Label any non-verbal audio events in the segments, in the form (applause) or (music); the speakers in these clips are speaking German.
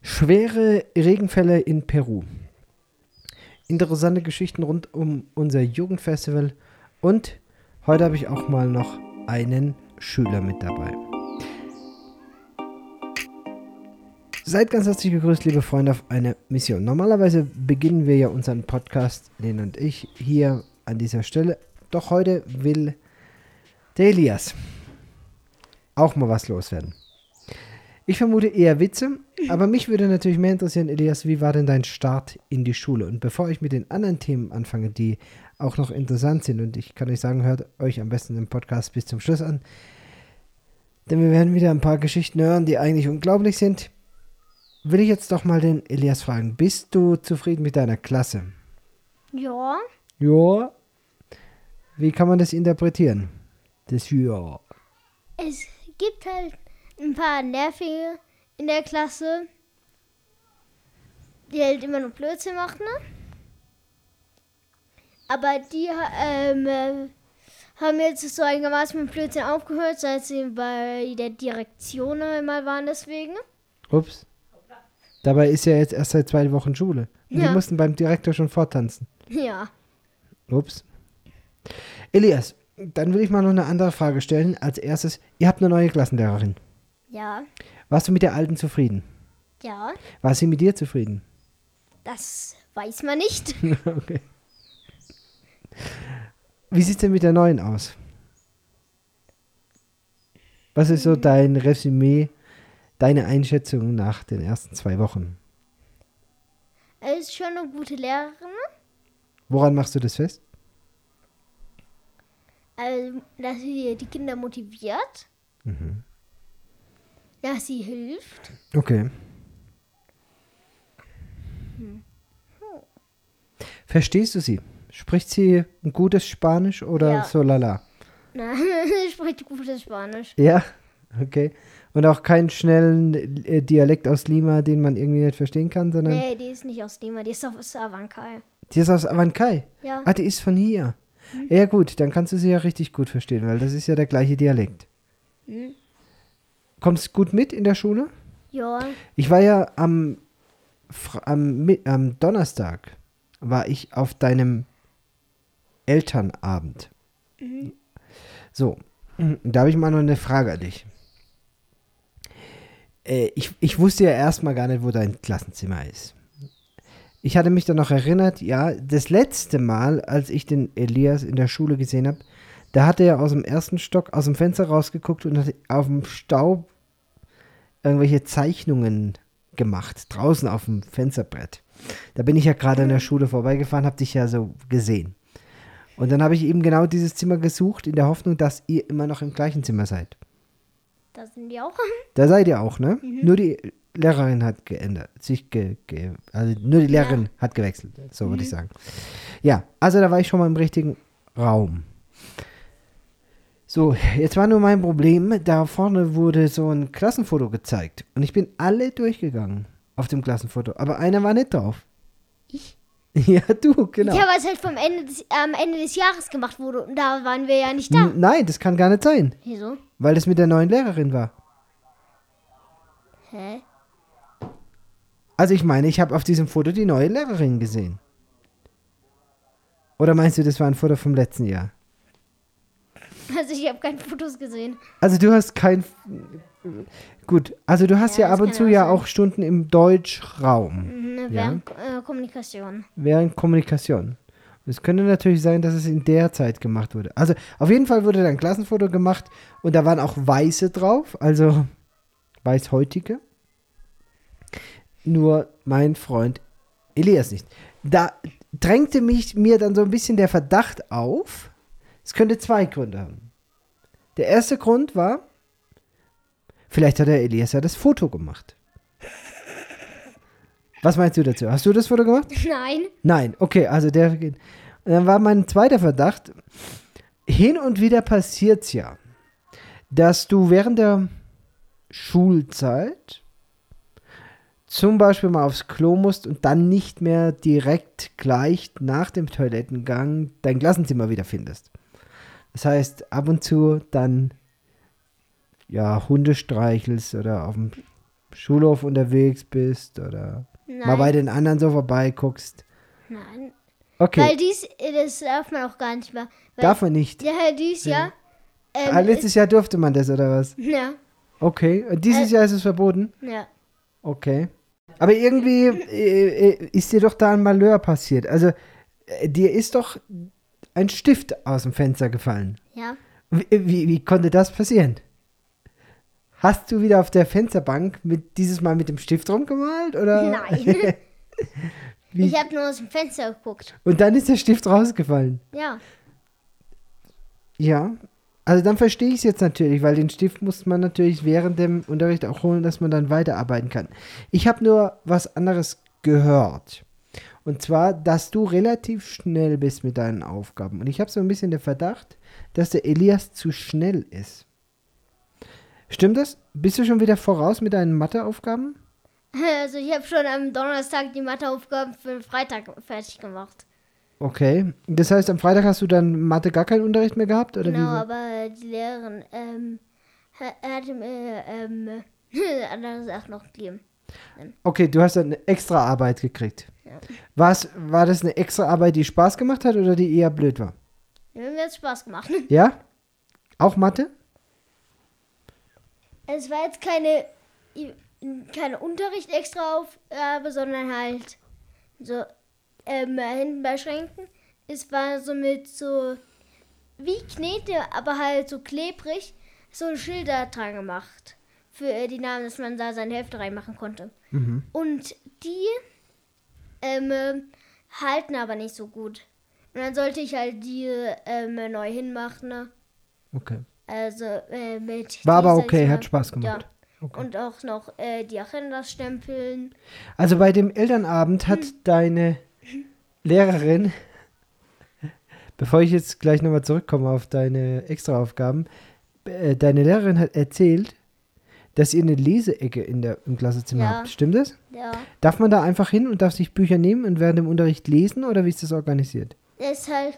Schwere Regenfälle in Peru. Interessante Geschichten rund um unser Jugendfestival. Und heute habe ich auch mal noch einen Schüler mit dabei. Seid ganz herzlich gegrüßt, liebe Freunde, auf eine Mission. Normalerweise beginnen wir ja unseren Podcast, Lena und ich, hier an dieser Stelle. Doch heute will der Elias auch mal was loswerden. Ich vermute eher Witze, aber mich würde natürlich mehr interessieren, Elias, wie war denn dein Start in die Schule? Und bevor ich mit den anderen Themen anfange, die auch noch interessant sind, und ich kann euch sagen, hört euch am besten den Podcast bis zum Schluss an, denn wir werden wieder ein paar Geschichten hören, die eigentlich unglaublich sind. Will ich jetzt doch mal den Elias fragen, bist du zufrieden mit deiner Klasse? Ja. Ja. Wie kann man das interpretieren? Das Ja. Es gibt halt ein paar Nervige in der Klasse, die halt immer nur Blödsinn machen. Ne? Aber die ähm, äh, haben jetzt so einigermaßen mit Blödsinn aufgehört, seit sie bei der Direktion mal waren deswegen. Ups. Dabei ist ja jetzt erst seit zwei Wochen Schule. Und Ja. die mussten beim Direktor schon vortanzen. Ja. Ups. Elias, dann will ich mal noch eine andere Frage stellen. Als erstes, ihr habt eine neue Klassenlehrerin. Ja. Warst du mit der alten zufrieden? Ja. War sie mit dir zufrieden? Das weiß man nicht. (laughs) okay. Wie sieht es denn mit der neuen aus? Was ist so dein Resümee, deine Einschätzung nach den ersten zwei Wochen? Er ist schon eine gute Lehrerin. Woran machst du das fest? Also, dass sie die Kinder motiviert. Dass sie hilft. Okay. Verstehst du sie? Spricht sie ein gutes Spanisch oder Ja. so lala? Na, (laughs) spricht gutes Spanisch. Ja, okay. Und auch keinen schnellen äh, Dialekt aus Lima, den man irgendwie nicht verstehen kann, sondern Nee, die ist nicht aus Lima, die ist aus Avancay. die ist aus Avancay. Ja. Ah, die ist von hier. Ja gut, dann kannst du sie ja richtig gut verstehen, weil das ist ja der gleiche Dialekt. Hm. Kommst gut mit in der Schule? Ja. Ich war ja am, am, am Donnerstag, war ich auf deinem Elternabend. So, da habe ich mal noch eine Frage an dich. Äh, ich, ich wusste ja erstmal gar nicht, wo dein Klassenzimmer ist. Ich hatte mich dann noch erinnert, ja, das letzte Mal, als ich den Elias in der Schule gesehen habe, da hat er aus dem ersten Stock aus dem Fenster rausgeguckt und hat auf dem Staub irgendwelche Zeichnungen gemacht, draußen auf dem Fensterbrett. Da bin ich ja gerade an der Schule vorbeigefahren, habe dich ja so gesehen. Und dann habe ich eben genau dieses Zimmer gesucht, in der Hoffnung, dass ihr immer noch im gleichen Zimmer seid. Da sind die auch. (laughs) Da seid ihr auch, ne? Nur die Lehrerin hat geändert, sich ge, ge also nur die Lehrerin hat gewechselt, so würde ich sagen. Ja, also da war ich schon mal im richtigen Raum. So, jetzt war nur mein Problem, da vorne wurde so ein Klassenfoto gezeigt und ich bin alle durchgegangen auf dem Klassenfoto, aber einer war nicht drauf. Ich? (laughs) Ja, du, genau. Ja, weil es halt vom Ende des, am Ende des Jahres gemacht wurde und da waren wir ja nicht da. N- Nein, das kann gar nicht sein, Wieso? weil das mit der neuen Lehrerin war. Hä? Also ich meine, ich habe auf diesem Foto die neue Lehrerin gesehen. Oder meinst du, das war ein Foto vom letzten Jahr? (laughs) Also ich habe keine Fotos gesehen. Also du hast kein... Gut, also du hast ja, Ja, ab und zu ja sein. auch Stunden im Deutschraum Ja. Während äh, Kommunikation. während Kommunikation. Es könnte natürlich sein, dass es in der Zeit gemacht wurde. Also auf jeden Fall wurde da ein Klassenfoto gemacht und da waren auch Weiße drauf, also Weißhäutige. Nur mein Freund Elias nicht. Da drängte mich mir dann so ein bisschen der Verdacht auf, es könnte zwei Gründe haben. Der erste Grund war, vielleicht hat der Elias ja das Foto gemacht. Was meinst du dazu? Hast du das Foto gemacht? (laughs) Nein. Nein, okay, also der geht. Und dann war mein zweiter Verdacht, hin und wieder passiert es ja, dass du während der Schulzeit zum Beispiel mal aufs Klo musst und dann nicht mehr direkt gleich nach dem Toilettengang dein Klassenzimmer wiederfindest. Das heißt, ab und zu dann ja Hunde streichelst oder auf dem Schulhof unterwegs bist oder mal bei Nein, den anderen so vorbeiguckst. nein. Okay, Weil dies, das darf man auch gar nicht mehr. Darf man nicht. Ja, dies Jahr. Ähm, ah, letztes Jahr durfte man das, oder was? ja, Okay, und dieses Äh, Jahr ist es verboten? ja. Okay. Aber irgendwie äh, äh, ist dir doch da ein Malheur passiert. Also, äh, dir ist doch ein Stift aus dem Fenster gefallen. Ja. Wie, wie, wie konnte das passieren? Hast du wieder auf der Fensterbank mit, dieses Mal mit dem Stift rumgemalt? Oder? Nein. (laughs) Ich habe nur aus dem Fenster geguckt. Und dann ist der Stift rausgefallen. Ja. Ja. Also dann verstehe ich es jetzt natürlich, weil den Stift muss man natürlich während dem Unterricht auch holen, dass man dann weiterarbeiten kann. Ich habe nur was anderes gehört. Und zwar, dass du relativ schnell bist mit deinen Aufgaben. Und ich habe so ein bisschen den Verdacht, dass der Elias zu schnell ist. Stimmt das? Bist du schon wieder voraus mit deinen Matheaufgaben? (laughs) Also ich habe schon am Donnerstag die Matheaufgaben für den Freitag fertig gemacht. Okay. Das heißt, am Freitag hast du dann Mathe gar keinen Unterricht mehr gehabt? Oder Genau, wie? aber die Lehrerin ähm, ha- hatte mir ähm, (laughs) andere Sachen noch gegeben. Okay, du hast dann eine extra Arbeit gekriegt. War's, war das eine extra Arbeit, die Spaß gemacht hat oder die eher blöd war? Ja, Mir hat Spaß gemacht. (laughs) Ja? Auch Mathe? Es war jetzt keine, keine Unterricht extra Aufgabe, sondern halt so ähm, hinten bei Schränken. Es war so mit so wie Knete, aber halt so klebrig, so Schilder dran gemacht. Für äh, die Namen, dass man da seine Hefte reinmachen konnte. Mhm. Und die ähm, äh, halten aber nicht so gut. Und dann sollte ich halt die ähm, neu hinmachen. Ne? Okay. Also äh, mit. War aber okay, hat Spaß gemacht. Ja. Okay. Und auch noch äh, die Agendas stempeln. Also bei dem Elternabend hat deine Lehrerin, bevor ich jetzt gleich nochmal zurückkomme auf deine Extraaufgaben, äh, deine Lehrerin hat erzählt, dass ihr eine Leseecke in der, im Klassenzimmer Ja. habt. Stimmt das? Ja. Darf man da einfach hin und darf sich Bücher nehmen und während dem Unterricht lesen oder wie ist das organisiert? Es ist halt,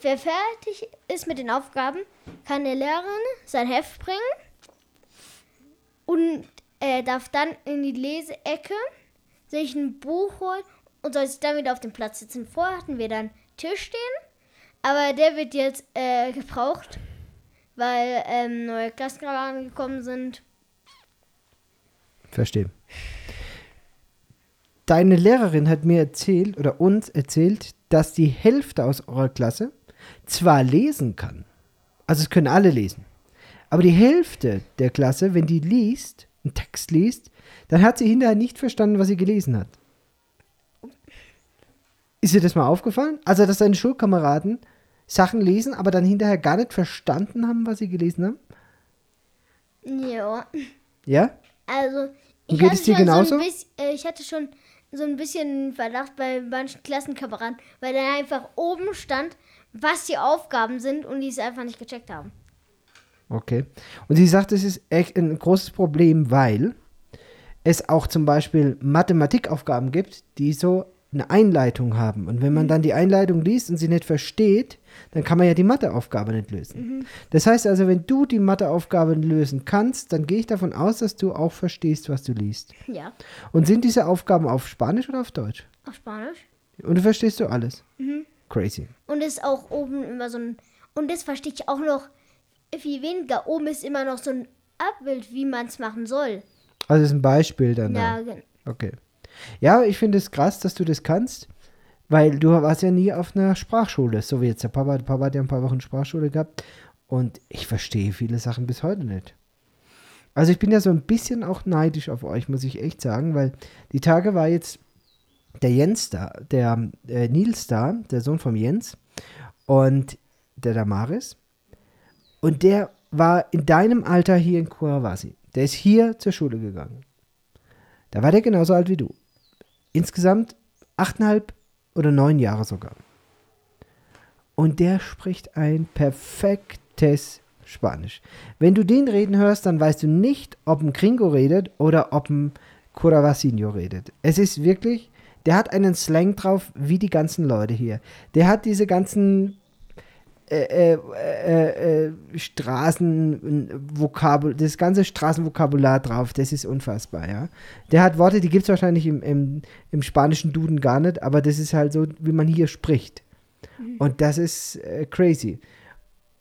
wer fertig ist mit den Aufgaben, kann der Lehrerin sein Heft bringen und er darf dann in die Leseecke sich ein Buch holen und soll sich dann wieder auf den Platz sitzen. Vorher hatten wir dann Tisch stehen, aber der wird jetzt äh, gebraucht, weil ähm, neue Klassenkameraden gekommen sind. Verstehe. Deine Lehrerin hat mir erzählt oder uns erzählt, dass die Hälfte aus eurer Klasse zwar lesen kann, also es können alle lesen, aber die Hälfte der Klasse, wenn die liest, einen Text liest, dann hat sie hinterher nicht verstanden, was sie gelesen hat. Ist dir das mal aufgefallen? Also, dass deine Schulkameraden Sachen lesen, aber dann hinterher gar nicht verstanden haben, was sie gelesen haben? Ja. Ja? Also, ich geht hatte, es dir schon genauso? So ein bisschen, äh, ich hatte schon so ein bisschen Verdacht bei manchen Klassenkameraden, weil da einfach oben stand, was die Aufgaben sind und die es einfach nicht gecheckt haben. Okay. Und sie sagt, es ist echt ein großes Problem, weil es auch zum Beispiel Mathematikaufgaben gibt, die so eine Einleitung haben. Und wenn man dann die Einleitung liest und sie nicht versteht, dann kann man ja die Matheaufgabe nicht lösen. Das heißt also, wenn du die Matheaufgabe lösen kannst, dann gehe ich davon aus, dass du auch verstehst, was du liest. Ja, Und sind diese Aufgaben auf Spanisch oder auf Deutsch? auf Spanisch. Und du verstehst du alles? Crazy. Und es ist auch oben immer so ein. Und das verstehe ich auch noch viel weniger. Oben ist immer noch so ein Abbild, wie man es machen soll. Also ist ein Beispiel dann. Ja, da. gen- Okay. Ja, ich finde es krass, dass du das kannst, weil du warst ja nie auf einer Sprachschule, so wie jetzt der Papa. Der Papa hat ja ein paar Wochen Sprachschule gehabt und ich verstehe viele Sachen bis heute nicht. Also ich bin ja so ein bisschen auch neidisch auf euch, muss ich echt sagen, weil die Tage war jetzt der Jens da, der äh, Nils da, der Sohn vom Jens und der Damaris und der war in deinem Alter hier in Kurawasi. Der ist hier zur Schule gegangen. Da war der genauso alt wie du. Insgesamt achteinhalb oder neun Jahre sogar. Und der spricht ein perfektes Spanisch. Wenn du den reden hörst, dann weißt du nicht, ob ein Gringo redet oder ob ein Curavasino redet. Es ist wirklich, der hat einen Slang drauf, wie die ganzen Leute hier. Der hat diese ganzen äh, äh, äh, äh Straßenvokabul, das ganze Straßenvokabular drauf, das ist unfassbar, ja. Der hat Worte, die gibt es wahrscheinlich im, im, im, spanischen Duden gar nicht, aber das ist halt so, wie man hier spricht. Mhm. Und das ist äh, crazy.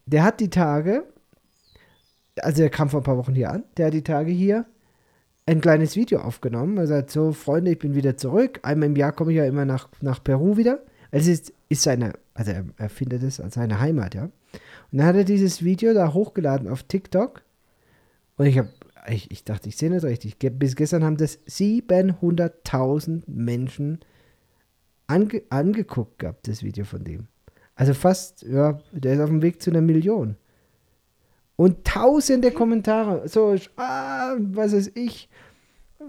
Der hat die Tage, also er kam vor ein paar Wochen hier an, der hat die Tage hier ein kleines Video aufgenommen. Er sagt so, Freunde, ich bin wieder zurück. Einmal im Jahr komme ich ja immer nach, nach Peru wieder. Es ist, ist seine, also er, er findet es als seine Heimat, ja. Und dann hat er dieses Video da hochgeladen auf TikTok. Und ich habe, ich, ich dachte, ich sehe nicht richtig. Bis gestern haben das 700.000 Menschen ange, angeguckt gehabt, das Video von dem. Also fast, ja, der ist auf dem Weg zu einer Million. Und tausende Kommentare. So, ah, was ist ich?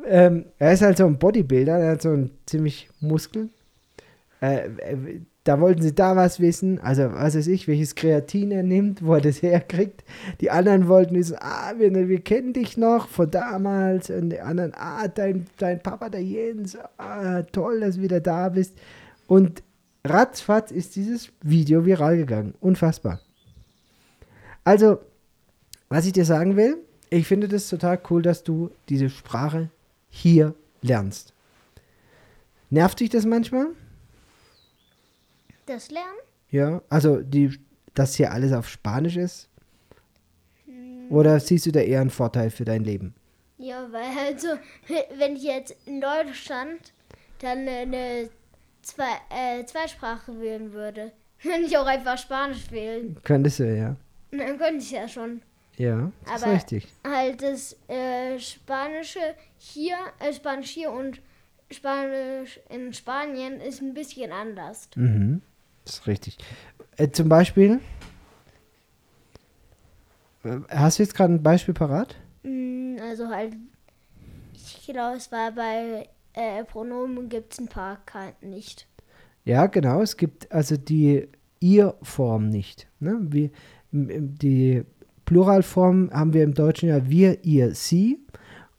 Ähm, er ist halt so ein Bodybuilder, er hat so einen ziemlich Muskel. Äh, äh, da wollten sie da was wissen, also was weiß ich, welches Kreatin er nimmt, wo er das herkriegt. Die anderen wollten wissen, ah, wir, wir kennen dich noch von damals. Und die anderen, ah, dein, dein Papa, der Jens, ah, toll, dass du wieder da bist. Und ratzfatz ist dieses Video viral gegangen. Unfassbar. Also, was ich dir sagen will, ich finde das total cool, dass du diese Sprache hier lernst. Nervt dich das manchmal? Das Lernen? Ja, also die, dass hier alles auf Spanisch ist? Hm. Oder siehst du da eher einen Vorteil für dein Leben? Ja, weil also, (laughs) wenn ich jetzt in Deutschland dann eine Zwei, äh, Zweisprache wählen würde, (laughs) könnte ich auch einfach Spanisch wählen. Könntest du, ja. Dann könnte ich ja schon. Ja, das Aber ist richtig. Halt das äh, Spanische hier, äh, Spanisch hier und Spanisch in Spanien ist ein bisschen anders. Mhm. Das ist richtig. Äh, zum Beispiel, äh, hast du jetzt gerade ein Beispiel parat? Mm, also halt, ich glaube, es war bei äh, Pronomen gibt es ein paar nicht. Ja, genau. Es gibt also die Ihr-Form nicht. Ne? Wie, die Pluralform haben wir im Deutschen ja wir, ihr, sie.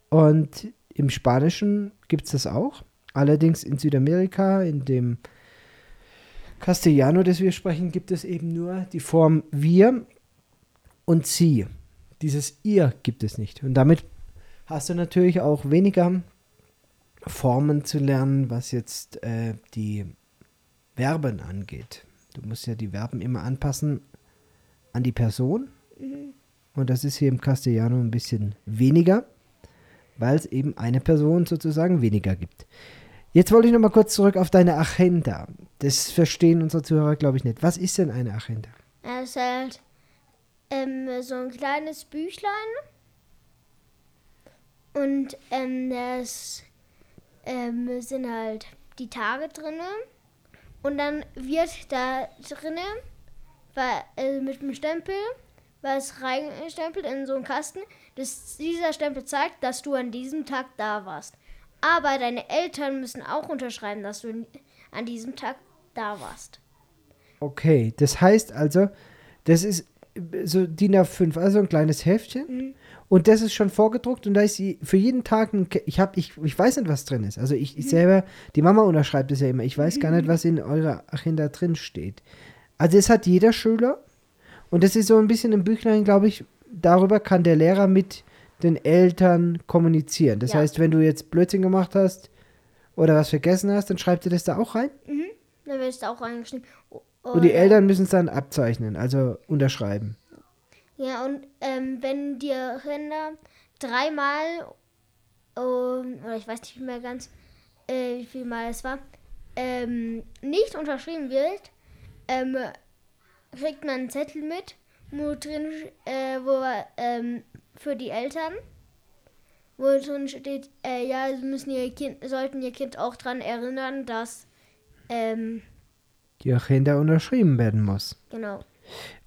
Und im Spanischen gibt es das auch. Allerdings in Südamerika, in dem Castellano, das wir sprechen, gibt es eben nur die Form wir und sie. Dieses ihr gibt es nicht. Und damit hast du natürlich auch weniger Formen zu lernen, was jetzt äh, die Verben angeht. Du musst ja die Verben immer anpassen an die Person. Mhm. Und das ist hier im Castellano ein bisschen weniger, weil es eben eine Person sozusagen weniger gibt. Jetzt wollte ich noch mal kurz zurück auf deine Agenda. Das verstehen unsere Zuhörer, glaube ich, nicht. Was ist denn eine Agenda? Es ist halt ähm, so ein kleines Büchlein. Und ähm, das ähm, sind halt die Tage drin. Und dann wird da drinnen äh, mit dem Stempel was reingestempelt in so einen Kasten. Das, dieser Stempel zeigt, dass du an diesem Tag da warst. Aber deine Eltern müssen auch unterschreiben, dass du an diesem Tag da warst. Okay, das heißt also, das ist so DIN A5, also ein kleines Heftchen. Mhm. Und das ist schon vorgedruckt und da ist für jeden Tag ein, ich habe ich, ich weiß nicht, was drin ist. Also ich, ich mhm. selber, die Mama unterschreibt es ja immer. Ich weiß gar nicht, was in eurer Agenda drin steht. Also es hat jeder Schüler und das ist so ein bisschen im Büchlein, glaube ich, darüber kann der Lehrer mit den Eltern kommunizieren. Das ja. heißt, wenn du jetzt Blödsinn gemacht hast oder was vergessen hast, dann schreibt ihr das da auch rein? Mhm, dann wird es da auch reingeschrieben. Und die Eltern müssen es dann abzeichnen, also unterschreiben. Ja, und ähm, wenn die Kinder dreimal, ähm, oder ich weiß nicht mehr ganz, äh, wie viel Mal es war, ähm, nicht unterschrieben wird, ähm, kriegt man einen Zettel mit, wo drin, äh, wo ähm, für die Eltern, wo drin steht, äh, ja, sie müssen ihr Kind, sollten ihr Kind auch daran erinnern, dass ähm, die Agenda unterschrieben werden muss. Genau.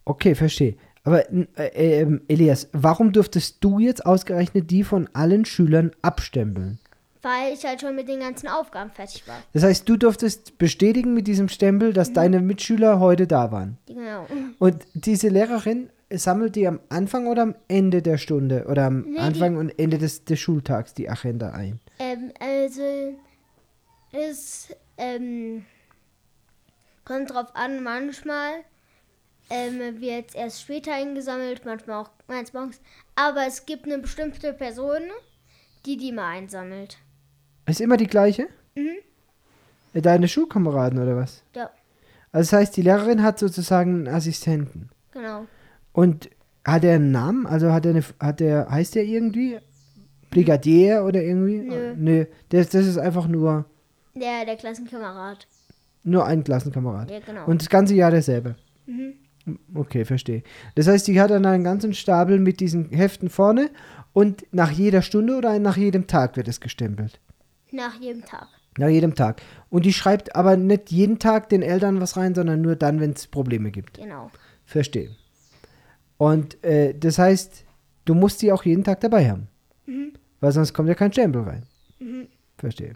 Okay, verstehe. Aber äh, äh, Elias, warum durftest du jetzt ausgerechnet die von allen Schülern abstempeln? Weil ich halt schon mit den ganzen Aufgaben fertig war. Das heißt, du durftest bestätigen mit diesem Stempel, dass mhm. deine Mitschüler heute da waren. Genau. Und diese Lehrerin sammelt die am Anfang oder am Ende der Stunde oder am nee, Anfang und Ende des, des Schultags die Agenda ein? Ähm, also es ähm, kommt drauf an, manchmal ähm, wird erst später eingesammelt, manchmal auch meins morgens. Aber es gibt eine bestimmte Person, die die mal einsammelt. Ist immer die gleiche? Mhm. Äh, Deine Schulkameraden oder was? Ja, Also das heißt, die Lehrerin hat sozusagen einen Assistenten. genau. Und hat er einen Namen? Also hat er eine, hat er, heißt er irgendwie? Brigadier oder irgendwie? Nö. Nö. Das, das ist einfach nur, Der, der Klassenkamerad. nur ein Klassenkamerad. Ja, genau. Und das ganze Jahr derselbe. mhm. Okay, verstehe. Das heißt, die hat dann einen ganzen Stapel mit diesen Heften vorne und nach jeder Stunde oder nach jedem Tag wird es gestempelt. Nach jedem Tag. Nach jedem Tag. Und die schreibt aber nicht jeden Tag den Eltern was rein, sondern nur dann, wenn es Probleme gibt. Genau. Verstehe. Und äh, das heißt, du musst sie auch jeden Tag dabei haben. Mhm. Weil sonst kommt ja kein Stempel rein. Mhm. Verstehe.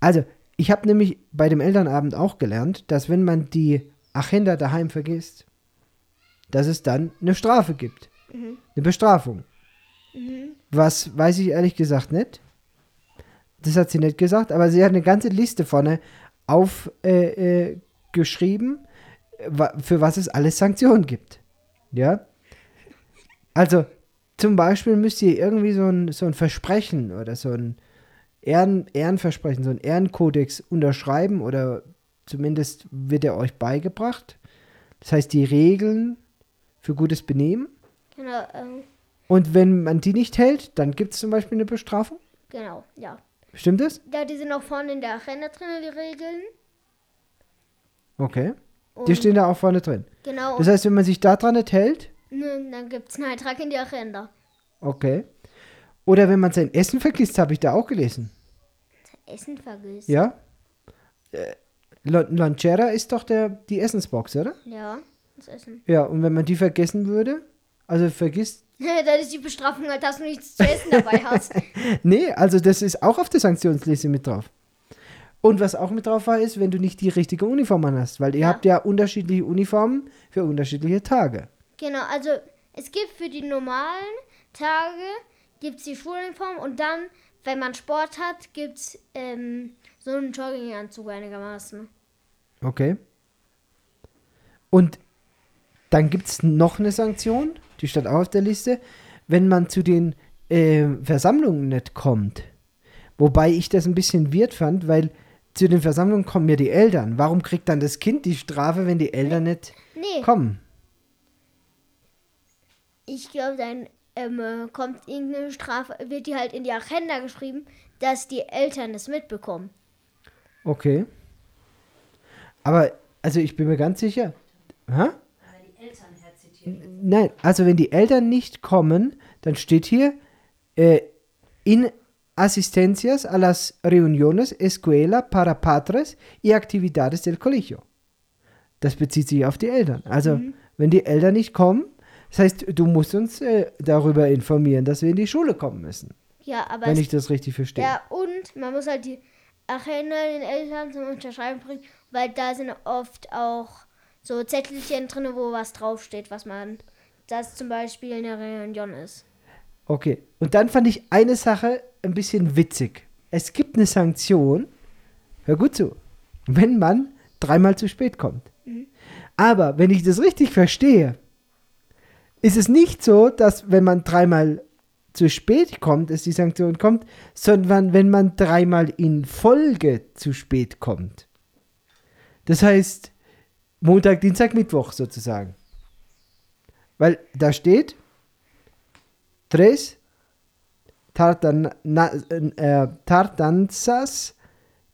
Also, ich habe nämlich bei dem Elternabend auch gelernt, dass wenn man die Agenda daheim vergisst, dass es dann eine Strafe gibt. Mhm. Eine Bestrafung. Mhm. Was weiß ich ehrlich gesagt nicht. Das hat sie nicht gesagt, aber sie hat eine ganze Liste vorne aufgeschrieben, äh, äh, für was es alles Sanktionen gibt. Ja? Also, zum Beispiel müsst ihr irgendwie so ein, so ein Versprechen oder so ein Ehren, Ehrenversprechen, so ein Ehrenkodex unterschreiben oder zumindest wird er euch beigebracht. Das heißt, die Regeln für gutes Benehmen. Genau, ähm, Und wenn man die nicht hält, dann gibt es zum Beispiel eine Bestrafung. genau, ja. Stimmt das? Ja, die sind auch vorne in der Agenda drin, die Regeln. Okay. Und Die stehen da auch vorne drin. genau, Das heißt, wenn man sich daran nicht hält, ne, dann gibt es einen Eintrag in die Agenda. okay. Oder wenn man sein Essen vergisst, habe ich da auch gelesen. Essen vergisst. Ja? Äh, Lon- Lonchera ist doch der, die Essensbox, oder? Ja, das Essen. Ja, und wenn man die vergessen würde, also vergisst, (laughs) dann ist die Bestrafung halt, dass du nichts zu essen dabei hast. (laughs) nee, also das ist auch auf der Sanktionsliste mit drauf. Und was auch mit drauf war, ist, wenn du nicht die richtige Uniform an hast, weil ihr Ja. habt ja unterschiedliche Uniformen für unterschiedliche Tage. Genau, also es gibt für die normalen Tage gibt's die Schuluniform und dann, wenn man Sport hat, gibt's ähm, so einen Jogginganzug einigermaßen. Okay. Und dann gibt es noch eine Sanktion, die stand auch auf der Liste, wenn man zu den äh, Versammlungen nicht kommt. Wobei ich das ein bisschen weird fand, weil zu den Versammlungen kommen ja die Eltern. Warum kriegt dann das Kind die Strafe, wenn die Eltern nicht Nee, kommen? ich glaube, dann ähm, äh, kommt irgendeine Strafe, wird die halt in die Agenda geschrieben, dass die Eltern es mitbekommen. Okay. Aber, also ich bin mir ganz sicher. Hä? Nein, also wenn die Eltern nicht kommen, dann steht hier äh, in asistencias a las reuniones escuela para padres y actividades del colegio. Das bezieht sich auf die Eltern. Also wenn die Eltern nicht kommen, das heißt, du musst uns äh, darüber informieren, dass wir in die Schule kommen müssen, Ja, aber wenn ich das richtig verstehe. ja, und man muss halt die Agenda den Eltern zum Unterschreiben bringen, weil da sind oft auch so Zettelchen drin, wo was draufsteht, was man, das zum Beispiel eine Reunion ist. Okay, und dann fand ich eine Sache ein bisschen witzig. Es gibt eine Sanktion, hör gut zu, wenn man dreimal zu spät kommt. Aber wenn ich das richtig verstehe, ist es nicht so, dass wenn man dreimal zu spät kommt, dass die Sanktion kommt, sondern wenn man dreimal in Folge zu spät kommt. Das heißt, Montag, Dienstag, Mittwoch sozusagen. Weil da steht, tres tartan, na, äh, tardanzas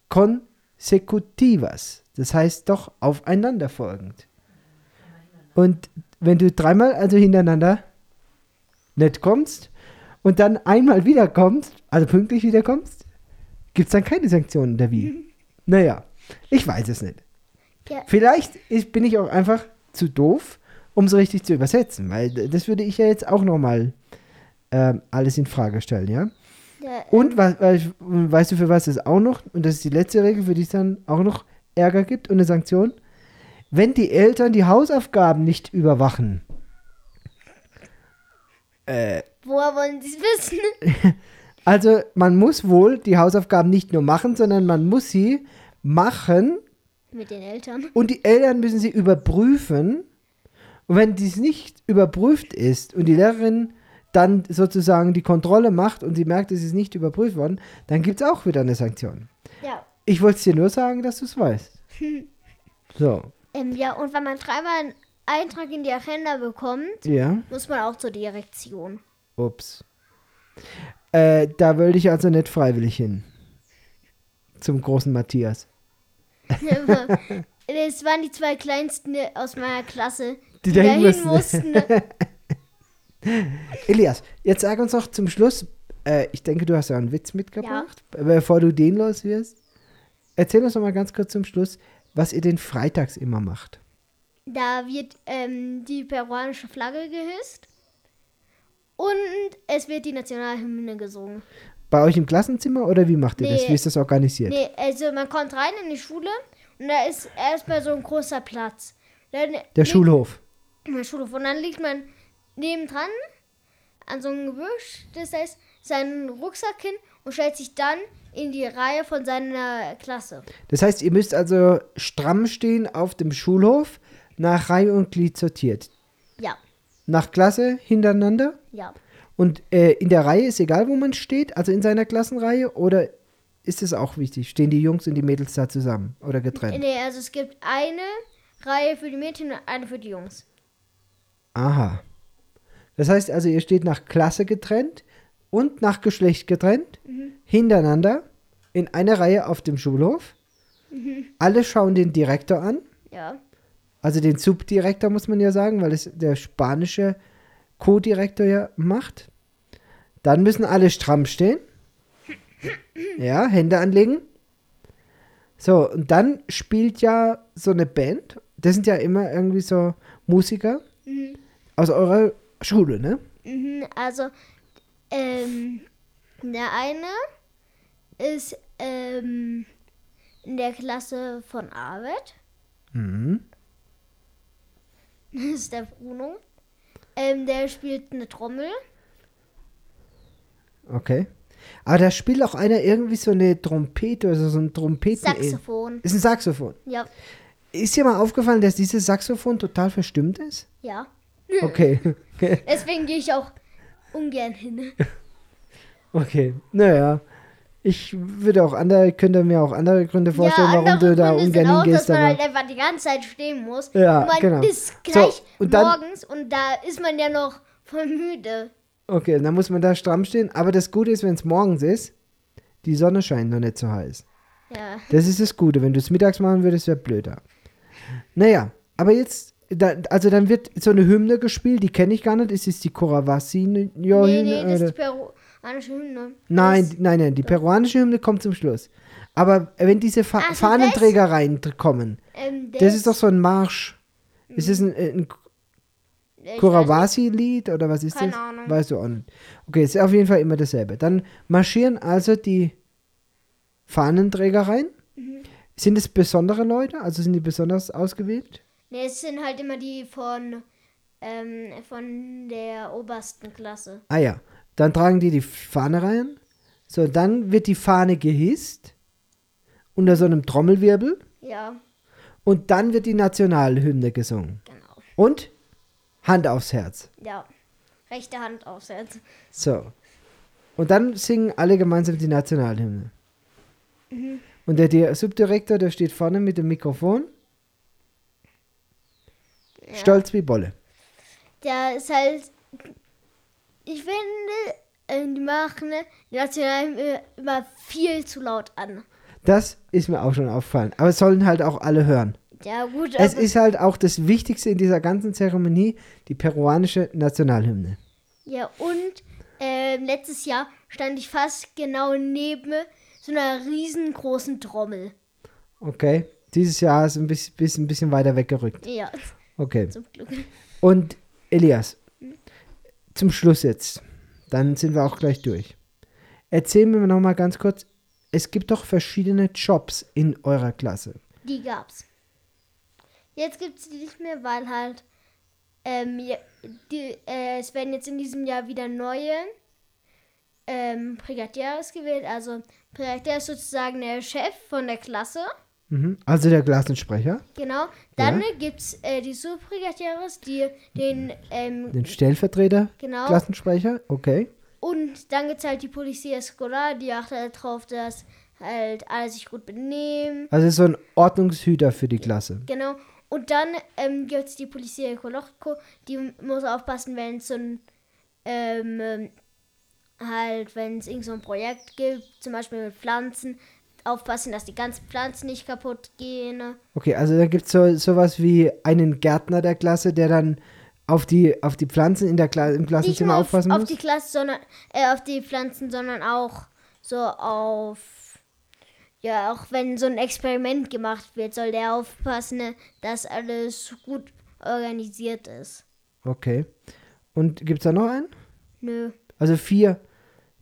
consecutivas. Das heißt doch aufeinanderfolgend. Und wenn du dreimal also hintereinander nicht kommst und dann einmal wieder kommst, also pünktlich wieder kommst, gibt es dann keine Sanktionen oder wie? (laughs) Naja, ich weiß es nicht. Ja. Vielleicht ist, bin ich auch einfach zu doof, um es richtig zu übersetzen, weil das würde ich ja jetzt auch nochmal ähm, alles in Frage stellen, ja? Ja, Und wa wa weißt du, für was es auch noch, und das ist die letzte Regel, für die es dann auch noch Ärger gibt und eine Sanktion, wenn die Eltern die Hausaufgaben nicht überwachen. Äh, woher wollen sie es wissen? (laughs) also man muss wohl die Hausaufgaben nicht nur machen, sondern man muss sie machen Mit den Eltern. und die Eltern müssen sie überprüfen, Und wenn dies nicht überprüft ist und die Lehrerin dann sozusagen die Kontrolle macht und sie merkt, es ist nicht überprüft worden, dann gibt es auch wieder eine Sanktion. Ja. Ich wollte es dir nur sagen, dass du es weißt. (laughs) So, Ähm, ja, und wenn man dreimal einen Eintrag in die Agenda bekommt, ja, muss man auch zur Direktion. ups. Äh, da wollte ich also nicht freiwillig hin. Zum großen Matthias. (laughs) das waren die zwei kleinsten aus meiner Klasse, Die die, dahin dahin mussten. (laughs) (laughs) Elias, jetzt sag uns noch zum Schluss, äh, ich denke, du hast ja einen Witz mitgebracht, bevor du den los wirst. Erzähl uns noch mal ganz kurz zum Schluss, was ihr den freitags immer macht. Da wird ähm, die peruanische Flagge gehisst und es wird die Nationalhymne gesungen. Bei euch im Klassenzimmer oder wie macht ihr das? Nee. Wie ist das organisiert? Nee, also man kommt rein in die Schule und da ist erstmal so ein großer Platz. Dann Der liegt- Schulhof. Der Schulhof. Und dann liegt man nebendran an so einem Gebüsch, das heißt, seinen Rucksack hin und stellt sich dann in die Reihe von seiner Klasse. Das heißt, ihr müsst also stramm stehen auf dem Schulhof, nach Reihe und Glied sortiert. Ja, Nach Klasse hintereinander. ja. Und äh, in der Reihe ist egal, wo man steht, also in seiner Klassenreihe, oder ist es auch wichtig? Stehen die Jungs und die Mädels da zusammen oder getrennt? Nee, also es gibt eine Reihe für die Mädchen und eine für die Jungs. Aha. Das heißt also, ihr steht nach Klasse getrennt und nach Geschlecht getrennt, hintereinander, in einer Reihe auf dem Schulhof. Alle schauen den Direktor an, Ja. also den Subdirektor muss man ja sagen, weil es der spanische Co-Direktor ja macht. Dann müssen alle stramm stehen. Ja, Hände anlegen. So, und dann spielt ja so eine Band. Das sind ja immer irgendwie so Musiker aus eurer Schule, ne? Mhm, also, ähm, der eine ist ähm, in der Klasse von Arbeit. Mhm. Das ist der Bruno. Ähm, der spielt eine Trommel. Okay. Aber da spielt auch einer irgendwie so eine Trompete oder so ein Trompeten. Saxophon. Ist ein Saxophon. Ja, Ist dir mal aufgefallen, dass dieses Saxophon total verstimmt ist? ja. Okay. (laughs) Deswegen gehe ich auch ungern hin. Okay. Naja. Ich würde auch andere, könnte mir auch andere Gründe vorstellen, ja, warum du da ungern auch, hingehst. dass man halt einfach die ganze Zeit stehen muss. Ja, und man genau. ist So, gleich und dann- morgens und da ist man ja noch voll müde. okay, dann muss man da stramm stehen. Aber das Gute ist, wenn es morgens ist, die Sonne scheint noch nicht so heiß. Ja. Das ist das Gute. Wenn du es mittags machen würdest, wäre blöder. Naja, aber jetzt, da, also dann wird so eine Hymne gespielt, die kenne ich gar nicht. Ist es die Korawasi-Hymne? nee, nee, das ist die peruanische Hymne. Nein, Das, nein, nein, die peruanische Hymne kommt zum Schluss. Aber wenn diese Fa Ach, so Fahnenträger reinkommen, ähm, das ist doch so ein Marsch. Ist es ein, ein ich weiß Kurawasi-Lied oder was ist Keine das? Ahnung. Weißt du auch nicht. Okay, ist auf jeden Fall immer dasselbe. Dann marschieren also die Fahnenträger rein. Mhm. Sind es besondere Leute? Also sind die besonders ausgewählt? Nee, es sind halt immer die von, ähm, von der obersten Klasse. Ah ja, dann tragen die die Fahne rein. So, dann wird die Fahne gehisst unter so einem Trommelwirbel Ja, und dann wird die Nationalhymne gesungen. genau. Und Hand aufs Herz. Ja. Rechte Hand aufsetzen. So. Und dann singen alle gemeinsam die Nationalhymne. Und der, der Subdirektor, der steht vorne mit dem Mikrofon, Ja. stolz wie Bolle. Der ist halt. Ich finde, äh, die machen die Nationalhymne immer viel zu laut an. Das ist mir auch schon aufgefallen. Aber es sollen halt auch alle hören. Ja, gut, Es ist halt auch das Wichtigste in dieser ganzen Zeremonie, die peruanische Nationalhymne. Ja, und ähm, letztes Jahr stand ich fast genau neben so einer riesengroßen Trommel. Okay? Dieses Jahr ist ein bisschen, bisschen, bisschen weiter weggerückt. Ja, Okay. zum Glück. Und Elias, zum Schluss jetzt. Dann sind wir auch gleich durch. Erzähl mir noch mal ganz kurz, es gibt doch verschiedene Jobs in eurer Klasse. Die gab's. Jetzt gibt's die nicht mehr, weil halt ähm, die, äh, es werden jetzt in diesem Jahr wieder neue ähm, Brigadier ausgewählt. Also Brigadier ist sozusagen der Chef von der Klasse. Mhm. Also der Klassensprecher, Genau. Dann Ja. gibt es äh, die Subbrigadieres, die den, ähm, den Stellvertreter, genau. Klassensprecher, okay. Und dann gibt es halt die Polizia Escolar, die achtet halt drauf, dass halt alle sich gut benehmen. Also ist so ein Ordnungshüter für die Klasse. Genau. Und dann ähm, gibt es die Polizia Ecologico, die muss aufpassen, wenn es so ein, ähm, ähm, halt, wenn es irgend so ein Projekt gibt, zum Beispiel mit Pflanzen, aufpassen, dass die ganzen Pflanzen nicht kaputt gehen. Okay, also da gibt es so, sowas wie einen Gärtner der Klasse, der dann auf die, auf die Pflanzen in der Kla im Klassenzimmer auf, aufpassen auf muss? die Klasse, sondern äh, auf die Pflanzen, sondern auch so auf ja, auch wenn so ein Experiment gemacht wird, soll der aufpassen, ne, dass alles gut organisiert ist. Okay. Und gibt es da noch einen? Nö. Also vier,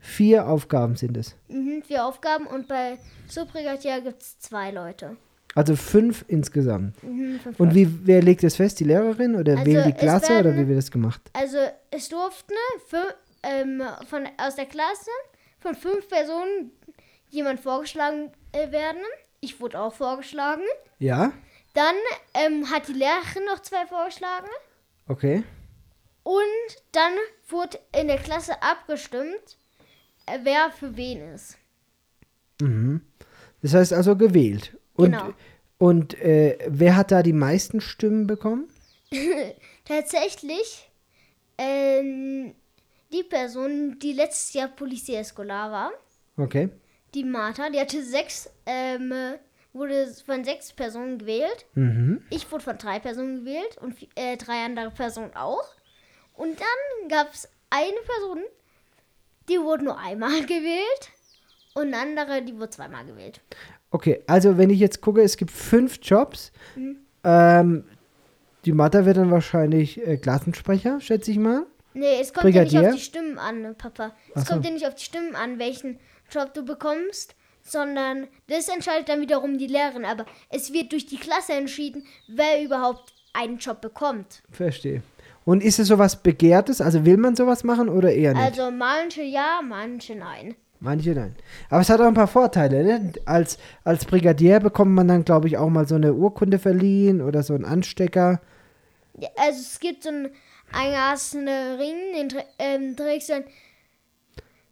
vier Aufgaben sind es. Mhm, vier Aufgaben und bei Subbrigadier gibt es zwei Leute. Also fünf insgesamt. Mhm, fünf Und wie, wer legt das fest? Die Lehrerin oder Also wählt die Klasse oder werden- wie wird das gemacht? Also es durften ähm, von, aus der Klasse von fünf Personen jemand vorgeschlagen äh, werden. Ich wurde auch vorgeschlagen. Ja? Dann ähm, hat die Lehrerin noch zwei vorgeschlagen. Okay. Und dann wurde in der Klasse abgestimmt, wer für wen ist. Mhm. Das heißt also gewählt. Und, Genau. und äh, wer hat da die meisten Stimmen bekommen? (laughs) Tatsächlich, ähm, die Person, die letztes Jahr Polizia Escolar war, Okay. die Martha, die hatte sechs, ähm, wurde von sechs Personen gewählt. Mhm. Ich wurde von drei Personen gewählt und äh, drei andere Personen auch. Und dann gab es eine Person, die wurde nur einmal (laughs) gewählt und eine andere, die wurde zweimal gewählt. Okay, also wenn ich jetzt gucke, es gibt fünf Jobs. Mhm. Ähm, die Mathe wird dann wahrscheinlich äh, Klassensprecher, schätze ich mal. Nee, es kommt ja nicht Brigadier? auf die Stimmen an, Papa. Es so. kommt ja nicht auf die Stimmen an, welchen Job du bekommst, sondern das entscheidet dann wiederum die Lehrerin. Aber es wird durch die Klasse entschieden, wer überhaupt einen Job bekommt. Verstehe. Und ist es sowas Begehrtes? Also will man sowas machen oder eher nicht? Also manche ja, manche nein. Manche nein. Aber es hat auch ein paar Vorteile. Ne? Als, als Brigadier bekommt man dann, glaube ich, auch mal so eine Urkunde verliehen oder so einen Anstecker. Ja, also es gibt so einen eingelassenen Ring, den ähm, trägst du dann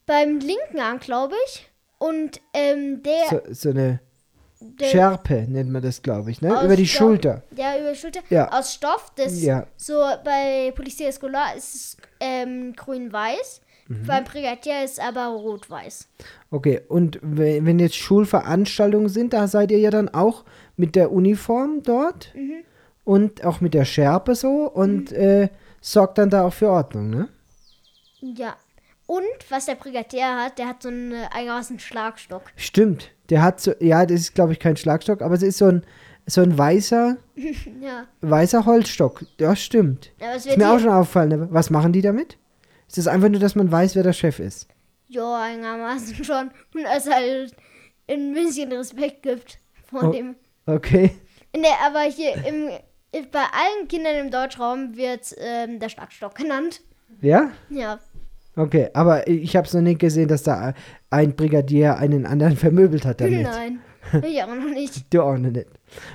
beim linken Arm, glaube ich. Und ähm, der, So, so eine der Schärpe nennt man das, glaube ich, ne? Über die Stoff. Schulter. Ja, über die Schulter. Ja. Aus Stoff. Das Ja. so bei Polizia Escolar ist es ähm, grün-weiß. Mhm. Beim Brigadier ist aber rot-weiß. Okay, und we- wenn jetzt Schulveranstaltungen sind, da seid ihr ja dann auch mit der Uniform dort Mhm. und auch mit der Schärpe so und äh, sorgt dann da auch für Ordnung, ne? Ja. Und was der Brigadier hat, der hat so einen äh, einigermaßen Schlagstock. Stimmt. Der hat so, ja, das ist, glaube ich, kein Schlagstock, aber es ist so ein, so ein weißer, (laughs) Ja. weißer Holzstock. Das stimmt. Es Ist mir auch schon aufgefallen. ne? Was machen die damit? Ist das einfach nur, dass man weiß, wer der Chef ist? ja, einigermaßen (laughs) schon. Und es halt ein bisschen Respekt gibt von Oh. dem. Okay. Nee, aber hier im, bei allen Kindern im Deutschraum wird ähm, der Schlagstock genannt. Ja? Ja. Okay, aber ich habe es noch nicht gesehen, dass da ein Brigadier einen anderen (laughs) vermöbelt hat damit. Nein. Ich auch noch nicht. Du auch noch nicht.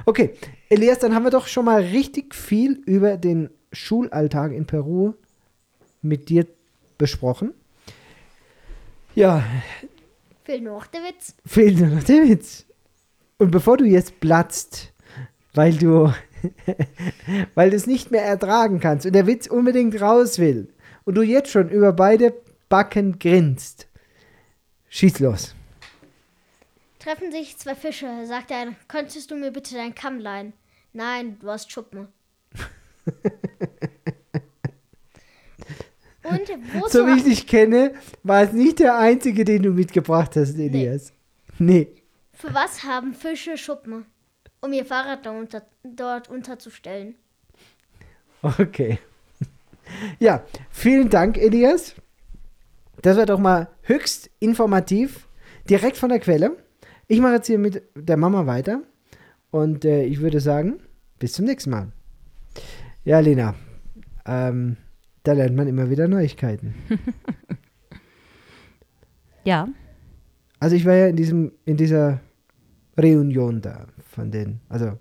Okay, Elias, dann haben wir doch schon mal richtig viel über den Schulalltag in Peru mit dir besprochen. Ja, Fehlt nur noch der Witz. fehlt nur noch der Witz. Und bevor du jetzt platzt, weil du, (laughs) weil du es nicht mehr ertragen kannst und der Witz unbedingt raus will und du jetzt schon über beide Backen grinst, schieß los. Treffen sich zwei Fische, sagt eine, könntest du mir bitte deinen Kamm leihen? Nein, du hast Schuppen. (laughs) Und So wie ich dich kenne, war es nicht der einzige, den du mitgebracht hast, Elias. Nee. für was haben Fische Schuppen? Um ihr Fahrrad da unter, dort unterzustellen. Okay. Ja, vielen Dank, Elias. Das war doch mal höchst informativ, direkt von der Quelle. Ich mache jetzt hier mit der Mama weiter und äh, ich würde sagen, bis zum nächsten Mal. Ja, Lena, ähm, da lernt man immer wieder Neuigkeiten. (laughs) Ja, Also ich war ja in diesem, in dieser Reunion da von den, also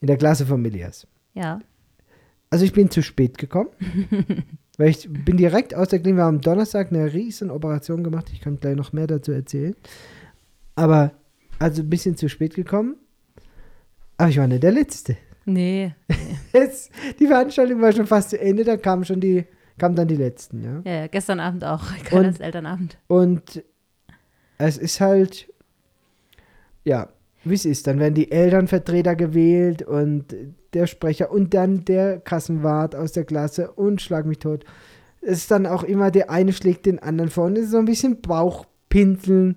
in der Klasse von Milias. Ja. Also ich bin zu spät gekommen, (laughs) weil ich bin direkt aus der Klinik, wir haben am Donnerstag eine riesen Operation gemacht, ich kann gleich noch mehr dazu erzählen. Aber also ein bisschen zu spät gekommen, aber ich war nicht der Letzte. Nee. (laughs) Jetzt, die Veranstaltung war schon fast zu Ende, da kamen schon die, kamen dann die Letzten, ja. Ja, ja gestern Abend auch. (laughs) Als Elternabend. Und es ist halt, ja, wie es ist. Dann werden die Elternvertreter gewählt und der Sprecher und dann der Kassenwart aus der Klasse und schlag mich tot. Es ist dann auch immer, der eine schlägt den anderen vor und es ist so ein bisschen Bauchpinseln,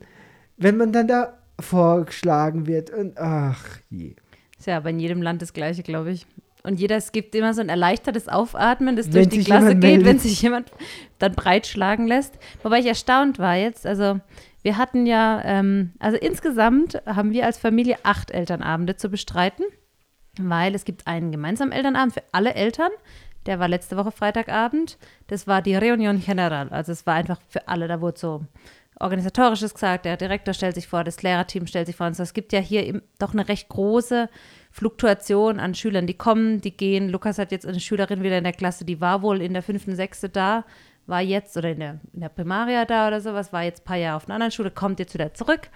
wenn man dann da vorgeschlagen wird und ach je. Ist ja aber in jedem Land das Gleiche, glaube ich. Und jeder, es gibt immer so ein erleichtertes Aufatmen, das Wenn durch die Klasse geht, meldet. wenn sich jemand dann breitschlagen lässt. Wobei ich erstaunt war jetzt, also wir hatten ja, ähm, also insgesamt haben wir als Familie acht Elternabende zu bestreiten, weil es gibt einen gemeinsamen Elternabend für alle Eltern. Der war letzte Woche Freitagabend. Das war die Reunion General. Also es war einfach für alle, da wurde so organisatorisches gesagt, der Direktor stellt sich vor, das Lehrerteam stellt sich vor. Und so. es gibt ja hier doch eine recht große Fluktuation an Schülern, die kommen, die gehen. Lukas hat jetzt eine Schülerin wieder in der Klasse, die war wohl in der fünften, sechste da, war jetzt oder in der, in der Primaria da oder sowas, war jetzt ein paar Jahre auf einer anderen Schule, kommt jetzt wieder zurück.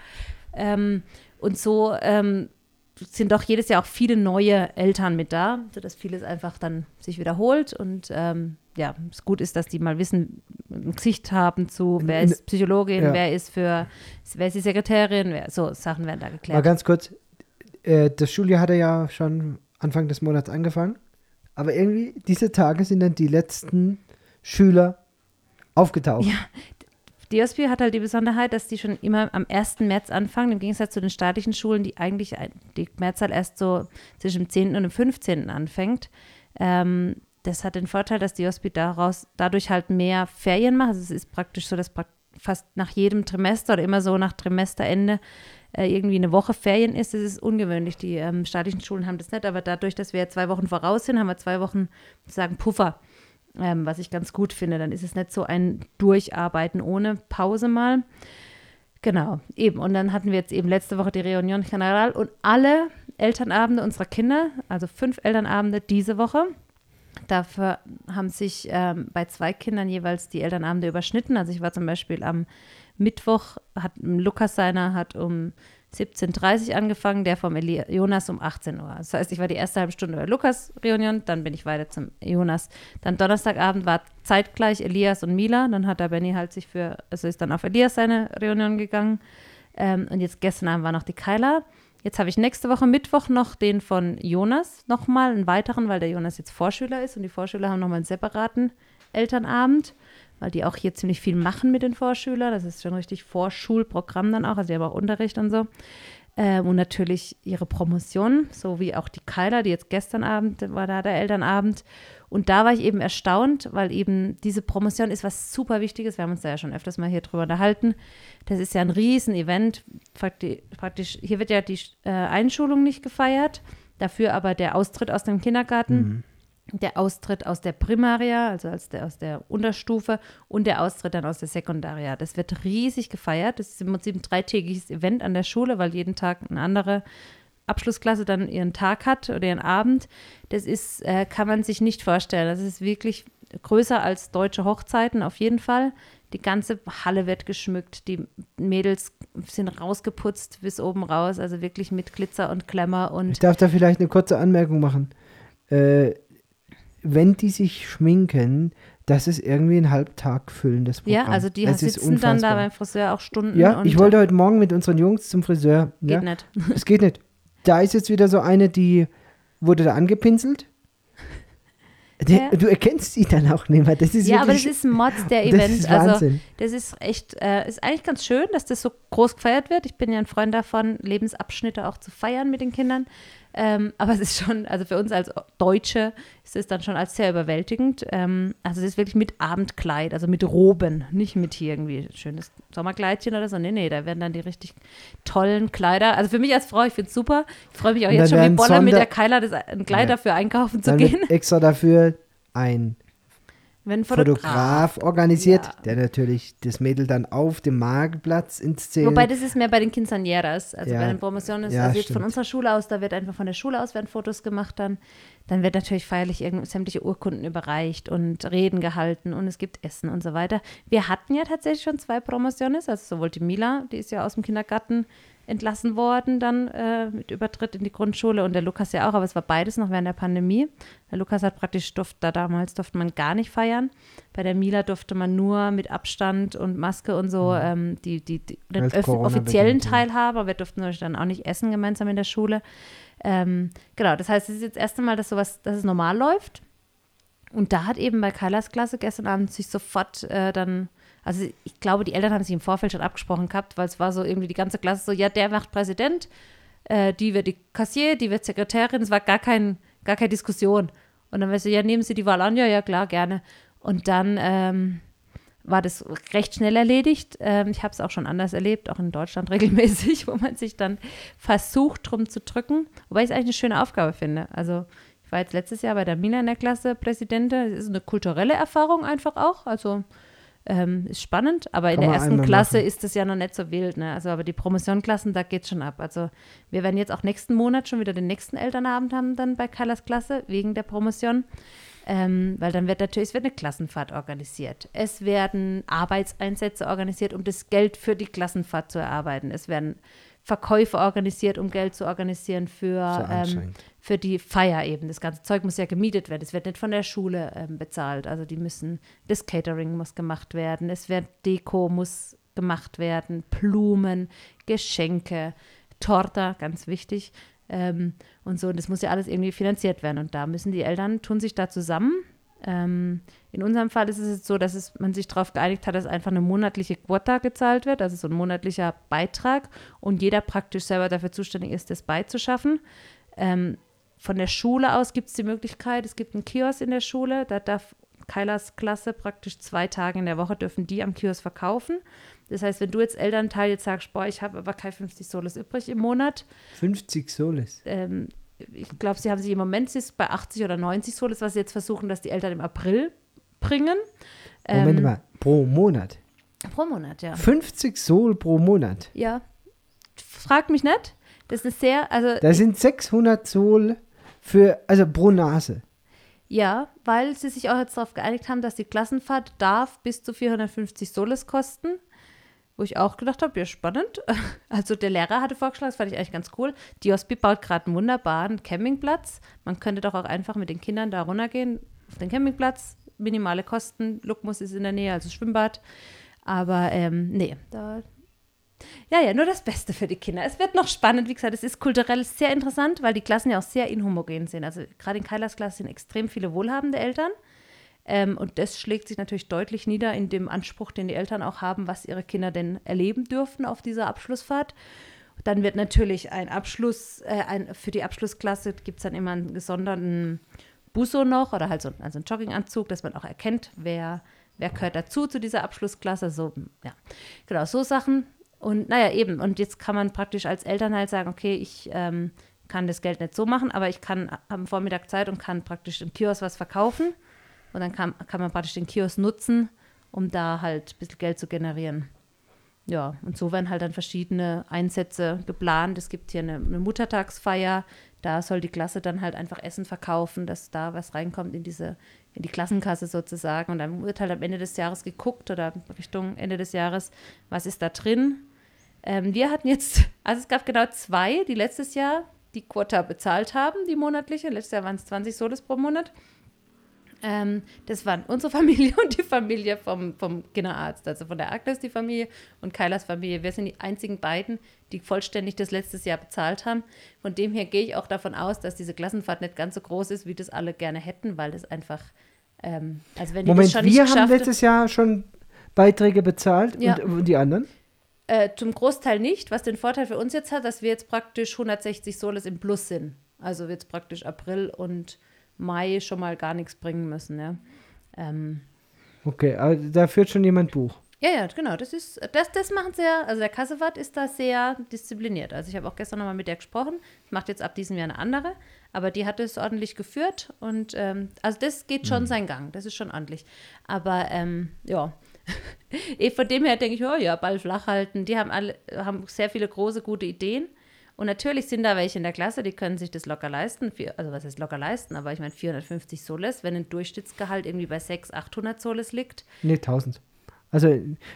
Ähm, und so ähm, sind doch jedes Jahr auch viele neue Eltern mit da, sodass vieles einfach dann sich wiederholt und ähm, ja, es gut ist, dass die mal wissen, ein Gesicht haben zu, wer ist Psychologin, ja. wer ist für, wer ist die Sekretärin, wer, so Sachen werden da Mal geklärt. ganz kurz, äh, das Schuljahr hatte ja schon Anfang des Monats angefangen, aber irgendwie diese Tage sind dann die letzten Schüler aufgetaucht. Ja. DSP hat halt die Besonderheit, dass die schon immer am 1. März anfangen, im Gegensatz zu den staatlichen Schulen, die eigentlich die Mehrzahl erst so zwischen dem 10. und dem 15. anfängt. Ähm, das hat den Vorteil, dass die Hospital daraus dadurch halt mehr Ferien macht. Also es ist praktisch so, dass fast nach jedem Trimester oder immer so nach Trimesterende äh, irgendwie eine Woche Ferien ist. Das ist ungewöhnlich. Die ähm, staatlichen Schulen haben das nicht, aber dadurch, dass wir zwei Wochen voraus sind, haben wir zwei Wochen sozusagen Puffer, ähm, was ich ganz gut finde. Dann ist es nicht so ein Durcharbeiten ohne Pause mal. Genau, eben. Und dann hatten wir jetzt eben letzte Woche die Reunion General und alle Elternabende unserer Kinder, also fünf Elternabende diese Woche. Dafür haben sich ähm, bei zwei Kindern jeweils die Elternabende überschnitten. Also ich war zum Beispiel am Mittwoch, hat Lukas seiner hat um 17.30 Uhr angefangen, der vom Eli Jonas um 18 Uhr. Das heißt, ich war die erste halbe Stunde bei Lukas Reunion, dann bin ich weiter zum Jonas. Dann Donnerstagabend war zeitgleich Elias und Mila. Dann hat der Benny halt sich für, also ist dann auf Elias seine Reunion gegangen. Ähm, und jetzt gestern Abend war noch die Kyla. Jetzt habe ich nächste Woche Mittwoch noch den von Jonas nochmal, einen weiteren, weil der Jonas jetzt Vorschüler ist und die Vorschüler haben nochmal einen separaten Elternabend, weil die auch hier ziemlich viel machen mit den Vorschülern. Das ist schon richtig Vorschulprogramm dann auch, also die haben auch Unterricht und so. Ähm, und natürlich ihre Promotion, so wie auch die Kyla, die jetzt gestern Abend war da der Elternabend. Und da war ich eben erstaunt, weil eben diese Promotion ist was super Wichtiges. Wir haben uns da ja schon öfters mal hier drüber unterhalten. Das ist ja ein Riesen-Event. Praktisch, hier wird ja die äh, Einschulung nicht gefeiert, dafür aber der Austritt aus dem Kindergarten, der Austritt aus der Primaria, also als der, aus der Unterstufe und der Austritt dann aus der Sekundaria. Das wird riesig gefeiert. Das ist im Prinzip ein dreitägiges Event an der Schule, weil jeden Tag eine andere Abschlussklasse dann ihren Tag hat oder ihren Abend. Das ist, äh, kann man sich nicht vorstellen. Das ist wirklich größer als deutsche Hochzeiten auf jeden Fall. Die ganze Halle wird geschmückt, die Mädels sind rausgeputzt bis oben raus, also wirklich mit Glitzer und Klemmer Ich und darf da vielleicht eine kurze Anmerkung machen. Äh, wenn die sich schminken, das ist irgendwie ein Halbtag füllendes Programm. ja, also die ist sitzen dann da beim Friseur auch Stunden. Ja, ich wollte heute Morgen mit unseren Jungs zum Friseur. geht ja, nicht. Es geht nicht. Da ist jetzt wieder so eine, die wurde da angepinselt. Die, (laughs) Ja. Du erkennst sie dann auch nicht mehr. Das ist Ja, aber das wirklich, ist ein Mod der (laughs) das Event. ist also. Das ist echt, äh, ist eigentlich ganz schön, dass das so groß gefeiert wird. Ich bin ja ein Freund davon, Lebensabschnitte auch zu feiern mit den Kindern. Ähm, aber es ist schon, also für uns als Deutsche ist es dann schon als sehr überwältigend. Ähm, also es ist wirklich mit Abendkleid, also mit Roben, nicht mit hier irgendwie schönes Sommerkleidchen oder so. Nee, nee, da werden dann die richtig tollen Kleider. Also für mich als Frau, ich finde es super. Ich freue mich auch jetzt schon wie werden Bolle mit der Keiler das, ein Kleid Ja. dafür einkaufen zu gehen. extra dafür ein Wenn ein Fotograf, organisiert, Ja. der natürlich das Mädel dann auf dem Marktplatz inszeniert. Wobei das ist mehr bei den Quinceañeras, also Ja. bei den Promotionen. Ja, also jetzt von unserer Schule aus, da wird einfach von der Schule aus werden Fotos gemacht dann. Dann wird natürlich feierlich sämtliche Urkunden überreicht und Reden gehalten und es gibt Essen und so weiter. Wir hatten ja tatsächlich schon zwei Promotionen, also sowohl die Mila, die ist ja aus dem Kindergarten entlassen worden, dann äh, mit Übertritt in die Grundschule und der Lukas ja auch, aber es war beides noch während der Pandemie. Der Lukas hat praktisch, durfte, da damals durfte man gar nicht feiern. Bei der Mila durfte man nur mit Abstand und Maske und so ähm, die, die, die, den offiziellen. Teil haben, aber wir durften natürlich dann auch nicht essen gemeinsam in der Schule. Ähm, genau, das heißt, es ist jetzt das erste Mal, dass sowas, dass es normal läuft. Und da hat eben bei Kailas Klasse gestern Abend sich sofort äh, dann, also ich glaube, die Eltern haben sich im Vorfeld schon abgesprochen gehabt, weil es war so irgendwie die ganze Klasse so, ja, der macht Präsident, äh, die wird die Kassier, die wird Sekretärin, es war gar, kein, gar keine Diskussion. Und dann war so, ja, nehmen Sie die Wahl an, ja, ja, klar, gerne. Und dann ähm, war das recht schnell erledigt. Ähm, ich habe es auch schon anders erlebt, auch in Deutschland (laughs) regelmäßig, wo man sich dann versucht, drum zu drücken. Wobei ich es eigentlich eine schöne Aufgabe finde. Also ich war jetzt letztes Jahr bei der Mila in der Klasse Präsidentin. Es ist eine kulturelle Erfahrung einfach auch. Also ähm, ist spannend, aber in Kann der man ersten Klasse machen. ist es ja noch nicht so wild. Ne? Also aber die Promotionklassen, da geht schon ab. Also wir werden jetzt auch nächsten Monat schon wieder den nächsten Elternabend haben dann bei Kailas Klasse wegen der Promotion. Ähm, weil dann wird natürlich, es wird eine Klassenfahrt organisiert. Es werden Arbeitseinsätze organisiert, um das Geld für die Klassenfahrt zu erarbeiten. Es werden Verkäufe organisiert, um Geld zu organisieren So für, ähm, anstrengend. für die Feier eben. Das ganze Zeug muss ja gemietet werden. Es wird nicht von der Schule ähm, bezahlt. Also die müssen, das Catering muss gemacht werden. Es wird Deko muss gemacht werden, Blumen, Geschenke, Torta, ganz wichtig. Ähm, und so, und das muss ja alles irgendwie finanziert werden. Und da müssen die Eltern, tun sich da zusammen. Ähm, in unserem Fall ist es jetzt so, dass es, man sich darauf geeinigt hat, dass einfach eine monatliche Quota gezahlt wird, also so ein monatlicher Beitrag und jeder praktisch selber dafür zuständig ist, das beizuschaffen. Ähm, von der Schule aus gibt es die Möglichkeit, es gibt einen Kiosk in der Schule, da darf Kailas Klasse praktisch zwei Tage in der Woche dürfen die am Kiosk verkaufen. Das heißt, wenn du jetzt Elternteil jetzt sagst, boah, ich habe aber keine 50 Soles übrig im Monat, 50 Soles. ähm, ich glaube, sie haben sich im Moment sie ist bei 80 oder 90 Soles, was sie jetzt versuchen, dass die Eltern im April bringen. Moment Ähm, mal, pro Monat. Pro Monat, ja. 50 Sol pro Monat. Ja. Frag mich nicht. Das ist sehr, also Das sind 600 Sol für, also pro Nase. ja, weil sie sich auch jetzt darauf geeinigt haben, dass die Klassenfahrt darf bis zu 450 Soles kosten. Wo ich auch gedacht habe, ja, spannend. (laughs) Also der Lehrer hatte vorgeschlagen, das fand ich eigentlich ganz cool. Die OSB baut gerade einen wunderbaren Campingplatz. Man könnte doch auch einfach mit den Kindern da runtergehen auf den Campingplatz. Minimale Kosten. Lukmus ist in der Nähe, also Schwimmbad. Aber ähm, nee, da. Ja, ja, nur das Beste für die Kinder. Es wird noch spannend, wie gesagt, es ist kulturell sehr interessant, weil die Klassen ja auch sehr inhomogen sind. Also gerade in Kailas Klasse sind extrem viele wohlhabende Eltern. Ähm, und das schlägt sich natürlich deutlich nieder in dem Anspruch, den die Eltern auch haben, was ihre Kinder denn erleben dürfen auf dieser Abschlussfahrt. Dann wird natürlich ein Abschluss, äh, ein, für die Abschlussklasse gibt es dann immer einen gesonderten Busso noch oder halt so also einen Jogginganzug, dass man auch erkennt, wer, wer gehört dazu zu dieser Abschlussklasse. So, ja, genau, so Sachen. Und naja, eben, und jetzt kann man praktisch als Eltern halt sagen, okay, ich ähm, kann das Geld nicht so machen, aber ich kann am Vormittag Zeit und kann praktisch im Kiosk was verkaufen. Und dann kann, kann man praktisch den Kiosk nutzen, um da halt ein bisschen Geld zu generieren. Ja, und so werden halt dann verschiedene Einsätze geplant. Es gibt hier eine, eine Muttertagsfeier, da soll die Klasse dann halt einfach Essen verkaufen, dass da was reinkommt in diese, in die Klassenkasse sozusagen. Und dann wird halt am Ende des Jahres geguckt oder Richtung Ende des Jahres, was ist da drin. Ähm, wir hatten jetzt, (laughs) also es gab genau zwei, die letztes Jahr die Quota bezahlt haben, die monatliche. Letztes Jahr waren es 20 Soles pro Monat. Ähm, das waren unsere (laughs) Familie und die Familie vom, vom Kinderarzt, also von der Agnes die Familie und Kailas Familie. Wir sind die einzigen beiden, die vollständig das letztes Jahr bezahlt haben. Von dem her gehe ich auch davon aus, dass diese Klassenfahrt nicht ganz so groß ist, wie das alle gerne hätten, weil das einfach, ähm, also wenn die Moment, das schon nicht wir haben letztes Jahr schon Beiträge bezahlt Ja. und, und die anderen? Äh, zum Großteil nicht, was den Vorteil für uns jetzt hat, dass wir jetzt praktisch 160 Soles im Plus sind. Also jetzt praktisch April und Mai schon mal gar nichts bringen müssen. Ja, ähm, Okay, aber da führt schon jemand Buch. Ja, ja, genau. Das ist, das, das machen sehr, also der Kassewart ist da sehr diszipliniert. Also ich habe auch gestern nochmal mit der gesprochen. Macht jetzt ab diesem Jahr eine andere, aber die hat es ordentlich geführt und ähm, also das geht schon mhm. seinen Gang. Das ist schon ordentlich. Aber ähm, ja, (laughs) eh, von dem her denke ich, oh ja, Ball flach halten. Die haben alle, haben sehr viele große, gute Ideen. Und natürlich sind da welche in der Klasse, die können sich das locker leisten. Also was heißt locker leisten? Aber ich meine 450 Soles, wenn ein Durchschnittsgehalt irgendwie bei 600, 800 Soles liegt. Nee, 1000. Also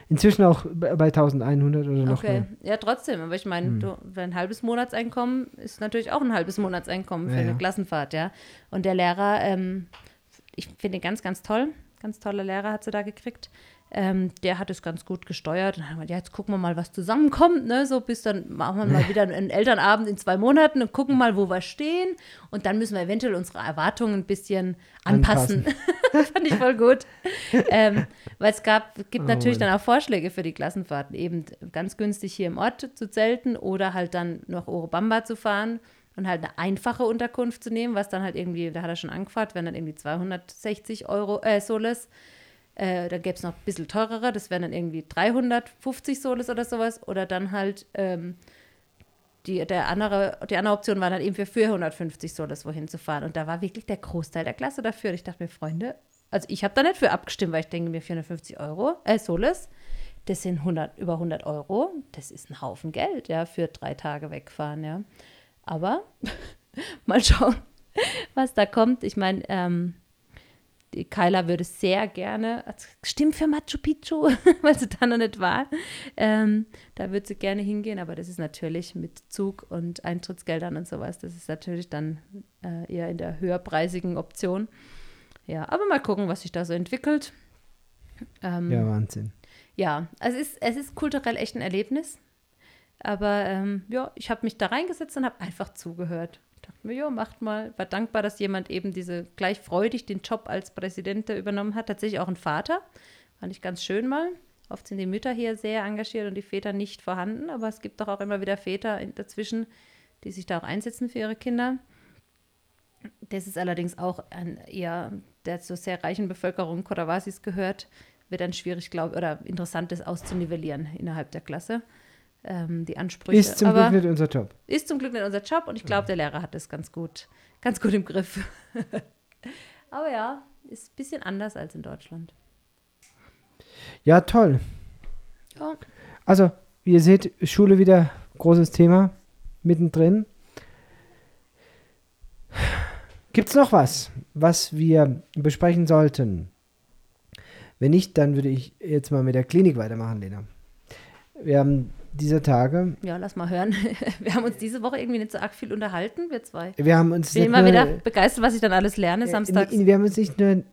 inzwischen auch bei 1100 oder noch okay. mehr. Ja, trotzdem. Aber ich meine, hm. ein halbes Monatseinkommen ist natürlich auch ein halbes Monatseinkommen für ja, eine ja. Klassenfahrt, ja. Und der Lehrer, ähm, ich finde ihn ganz, ganz toll. Ganz toller Lehrer hat sie da gekriegt. Ähm, der hat es ganz gut gesteuert. Und dann haben wir, ja, jetzt gucken wir mal, was zusammenkommt. Ne? So bis dann machen wir mal wieder einen Elternabend in zwei Monaten und gucken mal, wo wir stehen. Und dann müssen wir eventuell unsere Erwartungen ein bisschen anpassen. anpassen. (laughs) Fand ich voll gut. ähm, weil es gab, gibt oh, natürlich Mann. dann auch Vorschläge für die Klassenfahrten. Eben ganz günstig hier im Ort zu zelten oder halt dann nach Orobamba zu fahren und halt eine einfache Unterkunft zu nehmen, was dann halt irgendwie, da hat er schon angefragt, wenn dann irgendwie 260 Euro, äh, Soles äh, dann gäbe es noch ein bisschen teurere, das wären dann irgendwie 350 Soles oder sowas. Oder dann halt ähm, die, der andere, die andere Option war dann eben für 450 Soles wohin zu fahren. Und da war wirklich der Großteil der Klasse dafür. Und ich dachte mir, Freunde, also ich habe da nicht für abgestimmt, weil ich denke mir 450 Euro, äh, Soles, das sind 100, über 100 Euro. Das ist ein Haufen Geld, ja, für drei Tage wegfahren, ja. Aber (laughs) mal schauen, was da kommt. Ich meine, ähm, Kyla würde sehr gerne, stimmt für Machu Picchu, (laughs) weil sie da noch nicht war, ähm, da würde sie gerne hingehen, aber das ist natürlich mit Zug und Eintrittsgeldern und sowas, das ist natürlich dann äh, eher in der höherpreisigen Option. Ja, aber mal gucken, was sich da so entwickelt. Ähm, ja, Wahnsinn. Ja, es ist, es ist kulturell echt ein Erlebnis. Aber ähm, ja, ich habe mich da reingesetzt und habe einfach zugehört dachte mir, ja, macht mal. War dankbar, dass jemand eben diese gleich freudig den Job als Präsident übernommen hat. Tatsächlich auch ein Vater. Fand ich ganz schön mal. Oft sind die Mütter hier sehr engagiert und die Väter nicht vorhanden, aber es gibt doch auch immer wieder Väter dazwischen, die sich da auch einsetzen für ihre Kinder. Das ist allerdings auch ein eher, der zur sehr reichen Bevölkerung Kotawasis gehört, wird dann schwierig, glaube oder interessant ist auszunivellieren innerhalb der Klasse ähm, die Ansprüche. Ist zum Aber Glück nicht unser Job. Ist zum Glück nicht unser Job und ich glaube, der Lehrer hat das ganz gut, ganz gut im Griff. (laughs) Aber ja, ist ein bisschen anders als in Deutschland. Ja, toll. Ja. Also, wie ihr seht, Schule wieder großes Thema mittendrin. Gibt es noch was, was wir besprechen sollten? Wenn nicht, dann würde ich jetzt mal mit der Klinik weitermachen, Lena. Wir haben dieser Tage. Ja, lass mal hören. (laughs) Wir haben uns diese Woche irgendwie nicht so arg viel unterhalten, wir zwei. Wir haben uns ich bin immer wieder begeistert, was ich dann alles lerne samstags. Wir haben uns nicht nur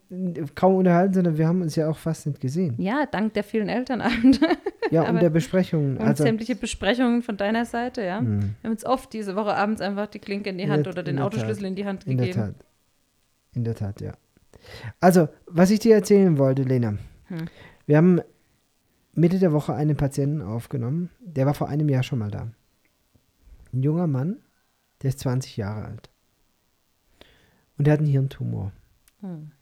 kaum unterhalten, sondern wir haben uns ja auch fast nicht gesehen. Ja, dank der vielen Elternabende. (laughs) Ja, und der Besprechungen. Und also, sämtliche Besprechungen von deiner Seite, ja. Mh. Wir haben uns oft diese Woche abends einfach die Klinke in die Hand in der, oder den Autoschlüssel Tat. in die Hand gegeben. In der Tat. In der Tat, ja. Also, was ich dir erzählen wollte, Lena. Hm. Wir haben Mitte der Woche einen Patienten aufgenommen, der war vor einem Jahr schon mal da. Ein junger Mann, der ist 20 Jahre alt. Und der hat einen Hirntumor. Hm.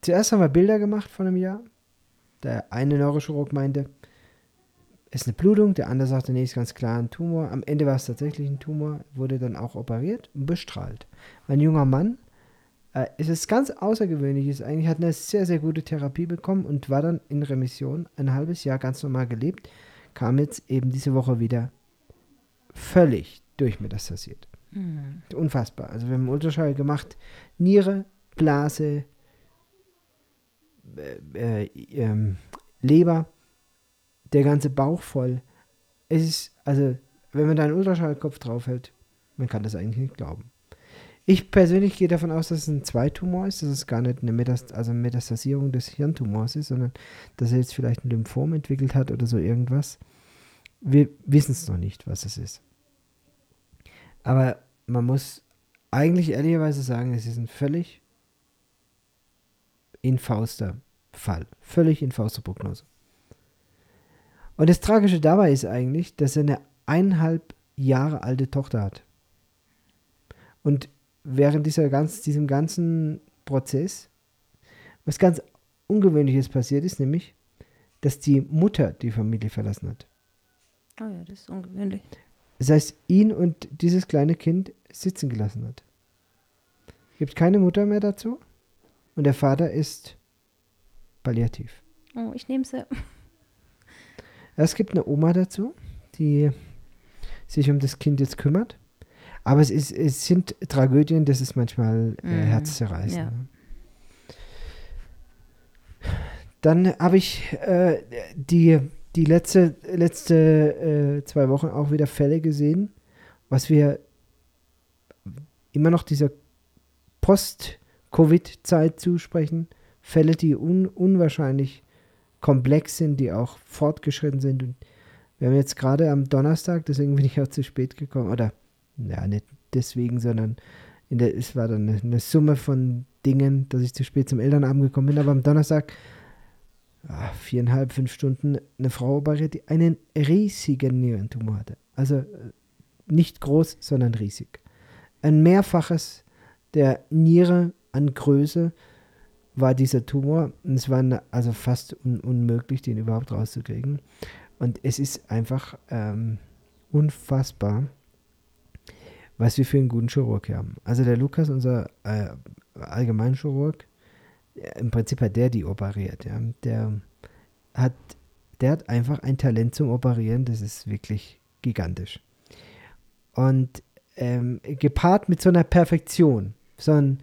Zuerst haben wir Bilder gemacht von einem Jahr. Der eine Neurochirurg meinte, es ist eine Blutung, der andere sagte, nee, ist ganz klar ein Tumor. Am Ende war es tatsächlich ein Tumor, wurde dann auch operiert und bestrahlt. Ein junger Mann, äh, es ist ganz außergewöhnlich. Ist eigentlich hat eine sehr, sehr gute Therapie bekommen und war dann in Remission ein halbes Jahr ganz normal gelebt. Kam jetzt eben diese Woche wieder völlig durchmetastasiert. Mhm. Unfassbar. Also wir haben Ultraschall gemacht. Niere, Blase, äh, äh, ähm, Leber, der ganze Bauch voll. Es ist, also, wenn man da einen Ultraschallkopf draufhält, man kann das eigentlich nicht glauben. Ich persönlich gehe davon aus, dass es ein Zweitumor ist, dass es gar nicht eine Metast also Metastasierung des Hirntumors ist, sondern dass er jetzt vielleicht ein Lymphom entwickelt hat oder so irgendwas. Wir wissen es noch nicht, was es ist. Aber man muss eigentlich ehrlicherweise sagen, es ist ein völlig infauster Fall. Völlig infauster Prognose. Und das Tragische dabei ist eigentlich, dass er eine eineinhalb Jahre alte Tochter hat. Und während dieser ganz, diesem ganzen Prozess, was ganz Ungewöhnliches passiert ist, nämlich, dass die Mutter die Familie verlassen hat. Oh ja, das ist ungewöhnlich. Das heißt, ihn und dieses kleine Kind sitzen gelassen hat. Gibt keine Mutter mehr dazu und der Vater ist palliativ. Oh, ich nehme sie. Es gibt eine Oma dazu, die sich um das Kind jetzt kümmert. Aber es, ist, es sind Tragödien, das ist manchmal äh, Mhm, herzzerreißend. ja. Dann habe ich äh, die, die letzte, letzte äh, zwei Wochen auch wieder Fälle gesehen, was wir immer noch dieser Post-Covid-Zeit zusprechen. Fälle, die un unwahrscheinlich komplex sind, die auch fortgeschritten sind. Und wir haben jetzt gerade am Donnerstag, deswegen bin ich auch zu spät gekommen, oder ja, nicht deswegen, sondern in der, es war dann eine, eine Summe von Dingen, dass ich zu spät zum Elternabend gekommen bin, aber am Donnerstag ah, viereinhalb, fünf Stunden eine Frau operiert, die einen riesigen Nierentumor hatte. Also äh, nicht groß, sondern riesig. Ein Mehrfaches der Niere an Größe war dieser Tumor. Und es war also fast un unmöglich, den überhaupt rauszukriegen. Und es ist einfach ähm, unfassbar, was wir für einen guten Chirurg haben. Also der Lukas, unser äh, Allgemeinchirurg, äh, im Prinzip hat der die operiert. Ja. Der, hat, der hat einfach ein Talent zum Operieren, das ist wirklich gigantisch. Und ähm, gepaart mit so einer Perfektion, so ein,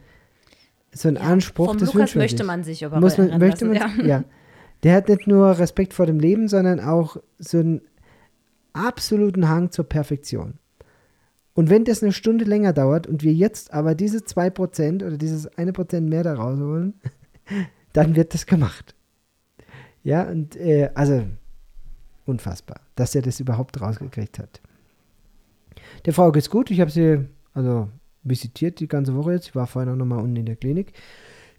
so ein Anspruch, Vom das Lukas man möchte sich. man sich Muss man, operieren möchte man, lassen, ja. Der hat nicht nur Respekt vor dem Leben, sondern auch so einen absoluten Hang zur Perfektion. Und wenn das eine Stunde länger dauert und wir jetzt aber diese 2% oder dieses 1% mehr da rausholen, (laughs) dann wird das gemacht. Ja, und äh, also unfassbar, dass er das überhaupt rausgekriegt hat. Der Frau geht's gut. Ich habe sie also visitiert die ganze Woche jetzt. Ich war vorhin auch nochmal unten in der Klinik.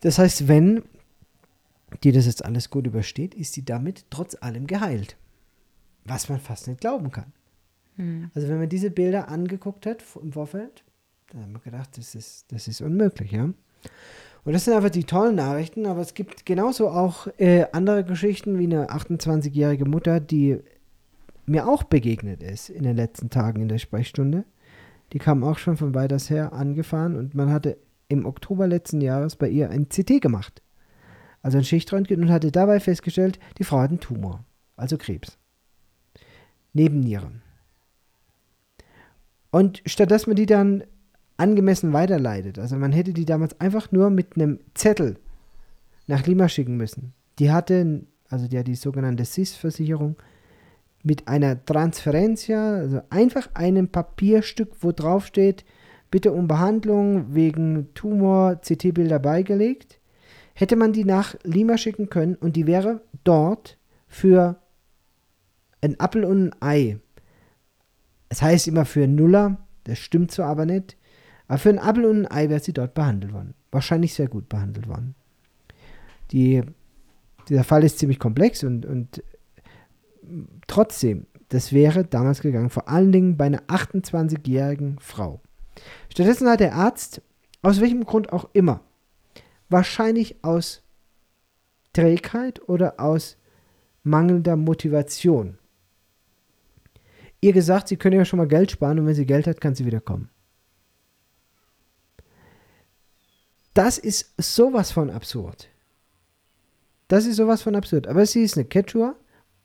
Das heißt, wenn die das jetzt alles gut übersteht, ist sie damit trotz allem geheilt. Was man fast nicht glauben kann. Hm. Also wenn man diese Bilder angeguckt hat im Vorfeld, dann haben wir gedacht, das ist, das ist unmöglich, ja. Und das sind einfach die tollen Nachrichten, aber es gibt genauso auch äh, andere Geschichten wie eine 28-jährige Mutter, die mir auch begegnet ist in den letzten Tagen in der Sprechstunde. Die kam auch schon von weiters her angefahren und man hatte im Oktober letzten Jahres bei ihr ein CT gemacht. Also ein Schichtröntgen und hatte dabei festgestellt, die Frau hat einen Tumor, also Krebs. Nebennieren. Und statt dass man die dann angemessen weiterleitet, also man hätte die damals einfach nur mit einem Zettel nach Lima schicken müssen. Die hatte, also die hat die sogenannte SIS-Versicherung, mit einer Transferencia, also einfach einem Papierstück, wo drauf steht, bitte um Behandlung wegen Tumor CT-Bilder beigelegt, hätte man die nach Lima schicken können und die wäre dort für ein Appel und ein Ei. Es heißt immer für einen Nuller, das stimmt so aber nicht. Aber für ein Appel und ein Ei wäre sie dort behandelt worden. Wahrscheinlich sehr gut behandelt worden. Die, dieser Fall ist ziemlich komplex und, und trotzdem, das wäre damals gegangen, vor allen Dingen bei einer 28-jährigen Frau. Stattdessen hat der Arzt, aus welchem Grund auch immer, wahrscheinlich aus Trägheit oder aus mangelnder Motivation, ihr gesagt, sie könne ja schon mal Geld sparen und wenn sie Geld hat, kann sie wieder kommen. Das ist sowas von absurd. Das ist sowas von absurd. Aber sie ist eine Quechua,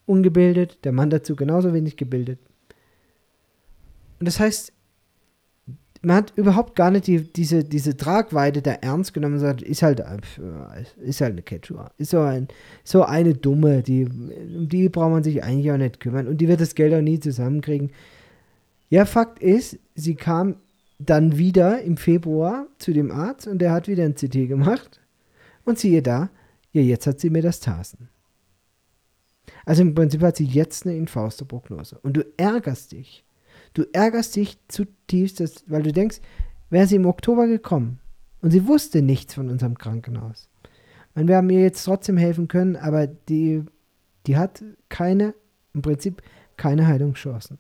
ungebildet, der Mann dazu genauso wenig gebildet. Und das heißt, man hat überhaupt gar nicht die, diese, diese Tragweite da ernst genommen und sagt, ist halt, äh, ist halt eine Quechua. Ist so, ein, so eine Dumme, die, um die braucht man sich eigentlich auch nicht kümmern und die wird das Geld auch nie zusammenkriegen. Ja, Fakt ist, sie kam dann wieder im Februar zu dem Arzt und der hat wieder ein CT gemacht und siehe da, ja, jetzt hat sie Metastasen. Also im Prinzip hat sie jetzt eine Infausto-Prognose. Und du ärgerst dich. Du ärgerst dich zutiefst, dass, weil du denkst, wäre sie im Oktober gekommen und sie wusste nichts von unserem Krankenhaus. Und wir haben ihr jetzt trotzdem helfen können, aber die, die hat keine, im Prinzip keine Heilungschancen.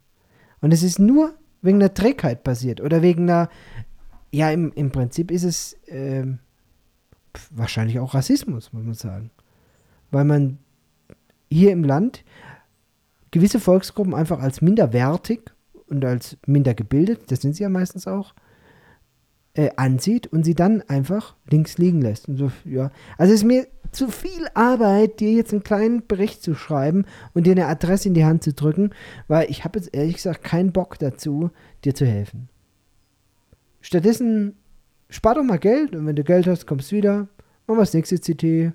Und es ist nur wegen einer Trägheit passiert oder wegen einer, ja, im, im Prinzip ist es pf, wahrscheinlich auch Rassismus, muss man sagen. weil man hier im Land gewisse Volksgruppen einfach als minderwertig und als minder gebildet, das sind sie ja meistens auch, äh, ansieht und sie dann einfach links liegen lässt. So, ja. Also es ist mir zu viel Arbeit, dir jetzt einen kleinen Bericht zu schreiben und dir eine Adresse in die Hand zu drücken, weil ich habe jetzt ehrlich gesagt keinen Bock dazu, dir zu helfen. Stattdessen spar doch mal Geld und wenn du Geld hast, kommst du wieder, machen wir das nächste CT.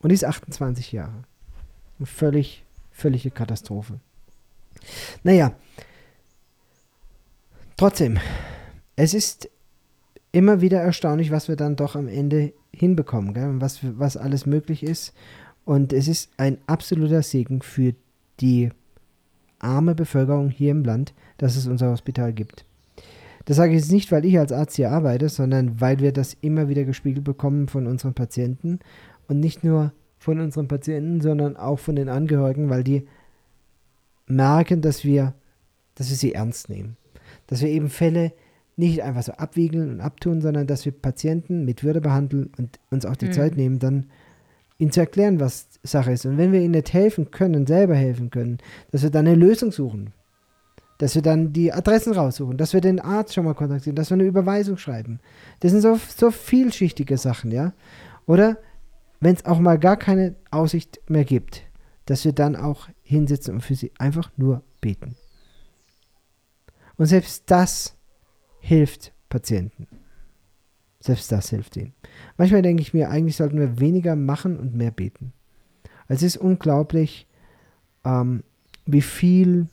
Und die ist 28 Jahre. Eine völlig, völlige Katastrophe. Naja, trotzdem, es ist immer wieder erstaunlich, was wir dann doch am Ende hinbekommen, gell? Was, was alles möglich ist. Und es ist ein absoluter Segen für die arme Bevölkerung hier im Land, dass es unser Hospital gibt. Das sage ich jetzt nicht, weil ich als Arzt hier arbeite, sondern weil wir das immer wieder gespiegelt bekommen von unseren Patienten und nicht nur von unseren Patienten, sondern auch von den Angehörigen, weil die merken, dass wir, dass wir sie ernst nehmen. Dass wir eben Fälle nicht einfach so abwiegeln und abtun, sondern dass wir Patienten mit Würde behandeln und uns auch die mhm. Zeit nehmen, dann ihnen zu erklären, was Sache ist. Und wenn wir ihnen nicht helfen können, selber helfen können, dass wir dann eine Lösung suchen. Dass wir dann die Adressen raussuchen, dass wir den Arzt schon mal kontaktieren, dass wir eine Überweisung schreiben. Das sind so, so vielschichtige Sachen, ja. Oder wenn es auch mal gar keine Aussicht mehr gibt, dass wir dann auch hinsitzen und für sie einfach nur beten. Und selbst das hilft Patienten. Selbst das hilft ihnen. Manchmal denke ich mir, eigentlich sollten wir weniger machen und mehr beten. Es ist unglaublich, ähm, wie viel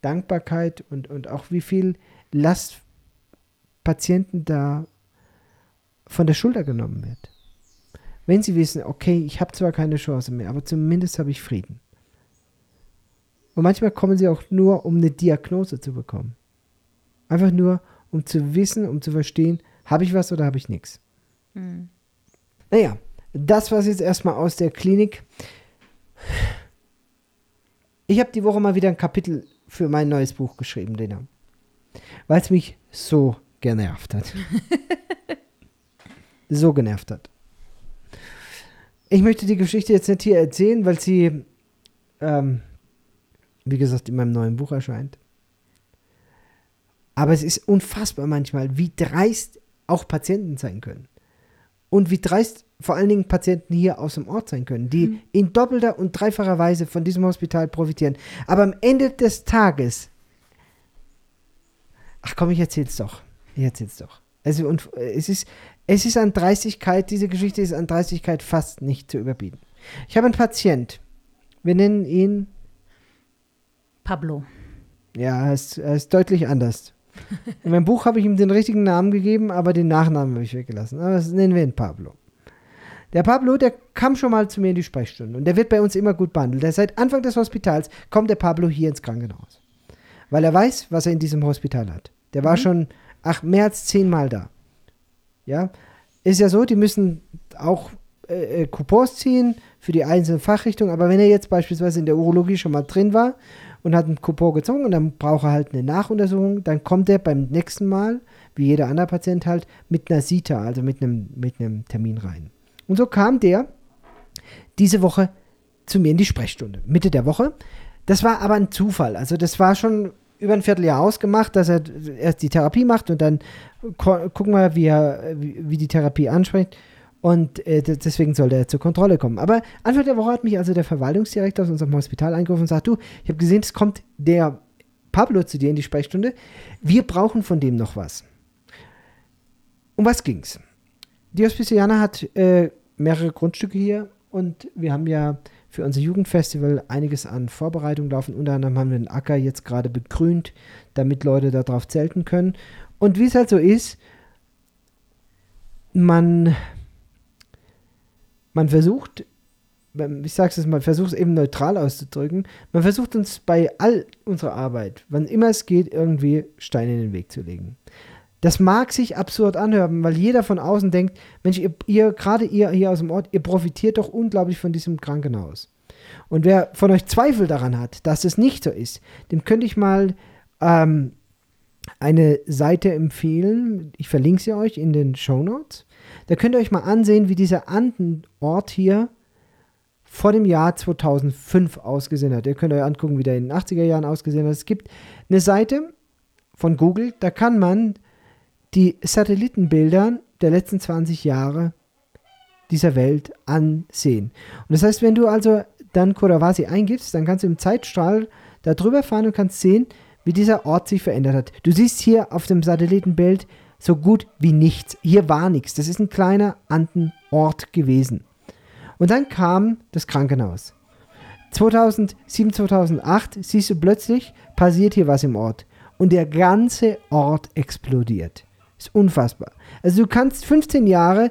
Dankbarkeit und, und auch wie viel Last Patienten da von der Schulter genommen wird. Wenn sie wissen, okay, ich habe zwar keine Chance mehr, aber zumindest habe ich Frieden. Und manchmal kommen sie auch nur, um eine Diagnose zu bekommen. Einfach nur, um zu wissen, um zu verstehen, habe ich was oder habe ich nichts. Mhm. Naja, das war es jetzt erstmal aus der Klinik. Ich habe die Woche mal wieder ein Kapitel für mein neues Buch geschrieben, Lena. Weil es mich so genervt hat. (laughs) so genervt hat. Ich möchte die Geschichte jetzt nicht hier erzählen, weil sie, ähm, wie gesagt, in meinem neuen Buch erscheint. Aber es ist unfassbar manchmal, wie dreist auch Patienten sein können. Und wie dreist vor allen Dingen Patienten hier aus dem Ort sein können, die mhm. in doppelter und dreifacher Weise von diesem Hospital profitieren. Aber am Ende des Tages, ach komm, ich erzähl's doch. Ich erzähl's doch. Also, und es ist, es ist an Dreistigkeit, diese Geschichte ist an Dreistigkeit fast nicht zu überbieten. Ich habe einen Patient. Wir nennen ihn Pablo. Ja, er ist, er ist deutlich anders. In meinem Buch habe ich ihm den richtigen Namen gegeben, aber den Nachnamen habe ich weggelassen. Aber das nennen wir ihn Pablo. Der Pablo, der kam schon mal zu mir in die Sprechstunde und der wird bei uns immer gut behandelt. Der seit Anfang des Hospitals kommt der Pablo hier ins Krankenhaus. Weil er weiß, was er in diesem Hospital hat. Der war mhm. schon, ach, mehr als zehnmal da. Ja, ist ja so, die müssen auch äh, äh, Coupons ziehen für die einzelnen Fachrichtungen, aber wenn er jetzt beispielsweise in der Urologie schon mal drin war und hat einen Coupon gezogen und dann braucht er halt eine Nachuntersuchung, dann kommt er beim nächsten Mal, wie jeder andere Patient halt, mit einer SITA, also mit einem, mit einem Termin rein. Und so kam der diese Woche zu mir in die Sprechstunde, Mitte der Woche. Das war aber ein Zufall. Also das war schon über ein Vierteljahr ausgemacht, dass er erst die Therapie macht und dann gucken wir, wie, er, wie die Therapie anspricht. Und äh, deswegen sollte er zur Kontrolle kommen. Aber Anfang der Woche hat mich also der Verwaltungsdirektor aus unserem Hospital angerufen und sagt, du, ich habe gesehen, es kommt der Pablo zu dir in die Sprechstunde. Wir brauchen von dem noch was. Um was ging's? Die Hospiciana hat äh, mehrere Grundstücke hier und wir haben ja für unser Jugendfestival einiges an Vorbereitung laufen. Unter anderem haben wir den Acker jetzt gerade begrünt, damit Leute darauf zelten können. Und wie es halt so ist, man man versucht, ich sage es mal, versucht es eben neutral auszudrücken, man versucht uns bei all unserer Arbeit, wann immer es geht, irgendwie Steine in den Weg zu legen. Das mag sich absurd anhören, weil jeder von außen denkt, Mensch, ihr, ihr gerade ihr hier aus dem Ort, ihr profitiert doch unglaublich von diesem Krankenhaus. Und wer von euch Zweifel daran hat, dass es nicht so ist, dem könnte ich mal ähm, eine Seite empfehlen. Ich verlinke sie euch in den Show Notes. Da könnt ihr euch mal ansehen, wie dieser Andenort hier vor dem Jahr 2005 ausgesehen hat. Ihr könnt euch angucken, wie der in den 80er Jahren ausgesehen hat. Es gibt eine Seite von Google, da kann man die Satellitenbilder der letzten 20 Jahre dieser Welt ansehen. Und das heißt, wenn du also dann Kurawasi eingibst, dann kannst du im Zeitstrahl da drüber fahren und kannst sehen, wie dieser Ort sich verändert hat. Du siehst hier auf dem Satellitenbild so gut wie nichts. Hier war nichts. Das ist ein kleiner Andenort gewesen. Und dann kam das Krankenhaus. 2007, 2008 siehst du plötzlich, passiert hier was im Ort. Und der ganze Ort explodiert. Ist unfassbar. Also du kannst 15 Jahre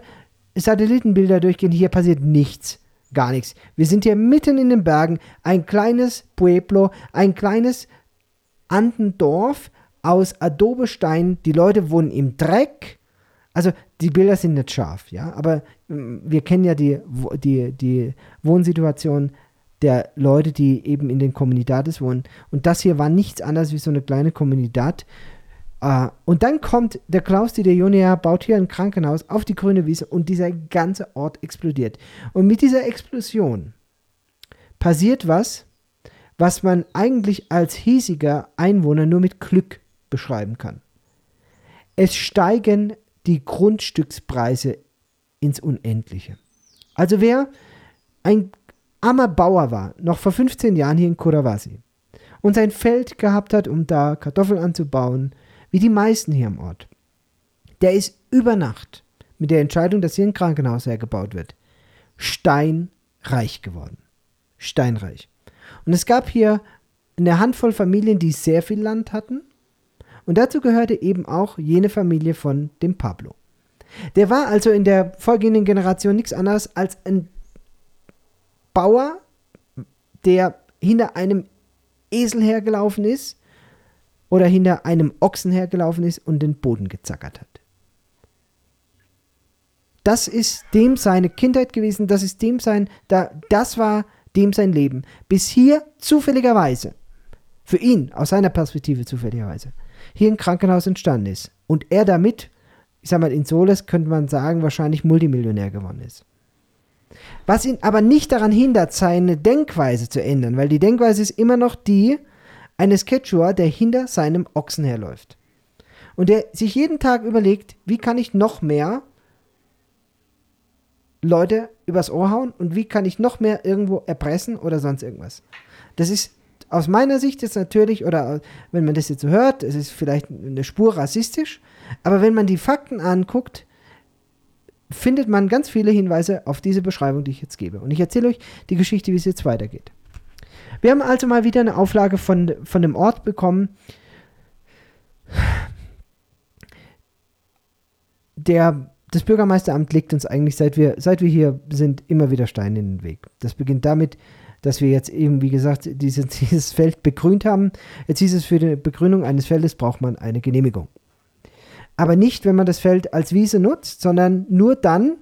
Satellitenbilder durchgehen, hier passiert nichts. Gar nichts. Wir sind hier mitten in den Bergen, ein kleines Pueblo, ein kleines Andendorf aus Adobestein. Die Leute wohnen im Dreck. Also die Bilder sind nicht scharf, ja, aber ähm, wir kennen ja die, die, die Wohnsituation der Leute, die eben in den Kommunidades wohnen. Und das hier war nichts anderes wie so eine kleine Kommunidad. Uh, und dann kommt der Klaus Dieter Junior, baut hier ein Krankenhaus auf die grüne Wiese und dieser ganze Ort explodiert. Und mit dieser Explosion passiert was, was man eigentlich als hiesiger Einwohner nur mit Glück beschreiben kann. Es steigen die Grundstückspreise ins Unendliche. Also wer ein armer Bauer war, noch vor 15 Jahren hier in Kurawasi, und sein Feld gehabt hat, um da Kartoffeln anzubauen, wie die meisten hier im Ort, der ist über Nacht mit der Entscheidung, dass hier ein Krankenhaus hergebaut wird, steinreich geworden. Steinreich. Und es gab hier eine Handvoll Familien, die sehr viel Land hatten. Und dazu gehörte eben auch jene Familie von dem Pablo. Der war also in der folgenden Generation nichts anderes als ein Bauer, der hinter einem Esel hergelaufen ist oder hinter einem Ochsen hergelaufen ist und den Boden gezackert hat. Das ist dem seine Kindheit gewesen, das ist dem sein, da, das war dem sein Leben. Bis hier zufälligerweise, für ihn, aus seiner Perspektive zufälligerweise, hier ein Krankenhaus entstanden ist. Und er damit, ich sag mal, in Soles könnte man sagen, wahrscheinlich Multimillionär geworden ist. Was ihn aber nicht daran hindert, seine Denkweise zu ändern, weil die Denkweise ist immer noch die eines Quechua, der hinter seinem Ochsen herläuft. Und der sich jeden Tag überlegt, wie kann ich noch mehr Leute übers Ohr hauen und wie kann ich noch mehr irgendwo erpressen oder sonst irgendwas. Das ist aus meiner Sicht jetzt natürlich, oder wenn man das jetzt so hört, es ist vielleicht eine Spur rassistisch, aber wenn man die Fakten anguckt, findet man ganz viele Hinweise auf diese Beschreibung, die ich jetzt gebe. Und ich erzähle euch die Geschichte, wie es jetzt weitergeht. Wir haben also mal wieder eine Auflage von, von dem Ort bekommen, der das Bürgermeisteramt legt uns eigentlich, seit wir, seit wir hier sind, immer wieder Steine in den Weg. Das beginnt damit, dass wir jetzt eben, wie gesagt, dieses, (laughs) dieses Feld begrünt haben. Jetzt hieß es, für die Begrünung eines Feldes braucht man eine Genehmigung. Aber nicht, wenn man das Feld als Wiese nutzt, sondern nur dann,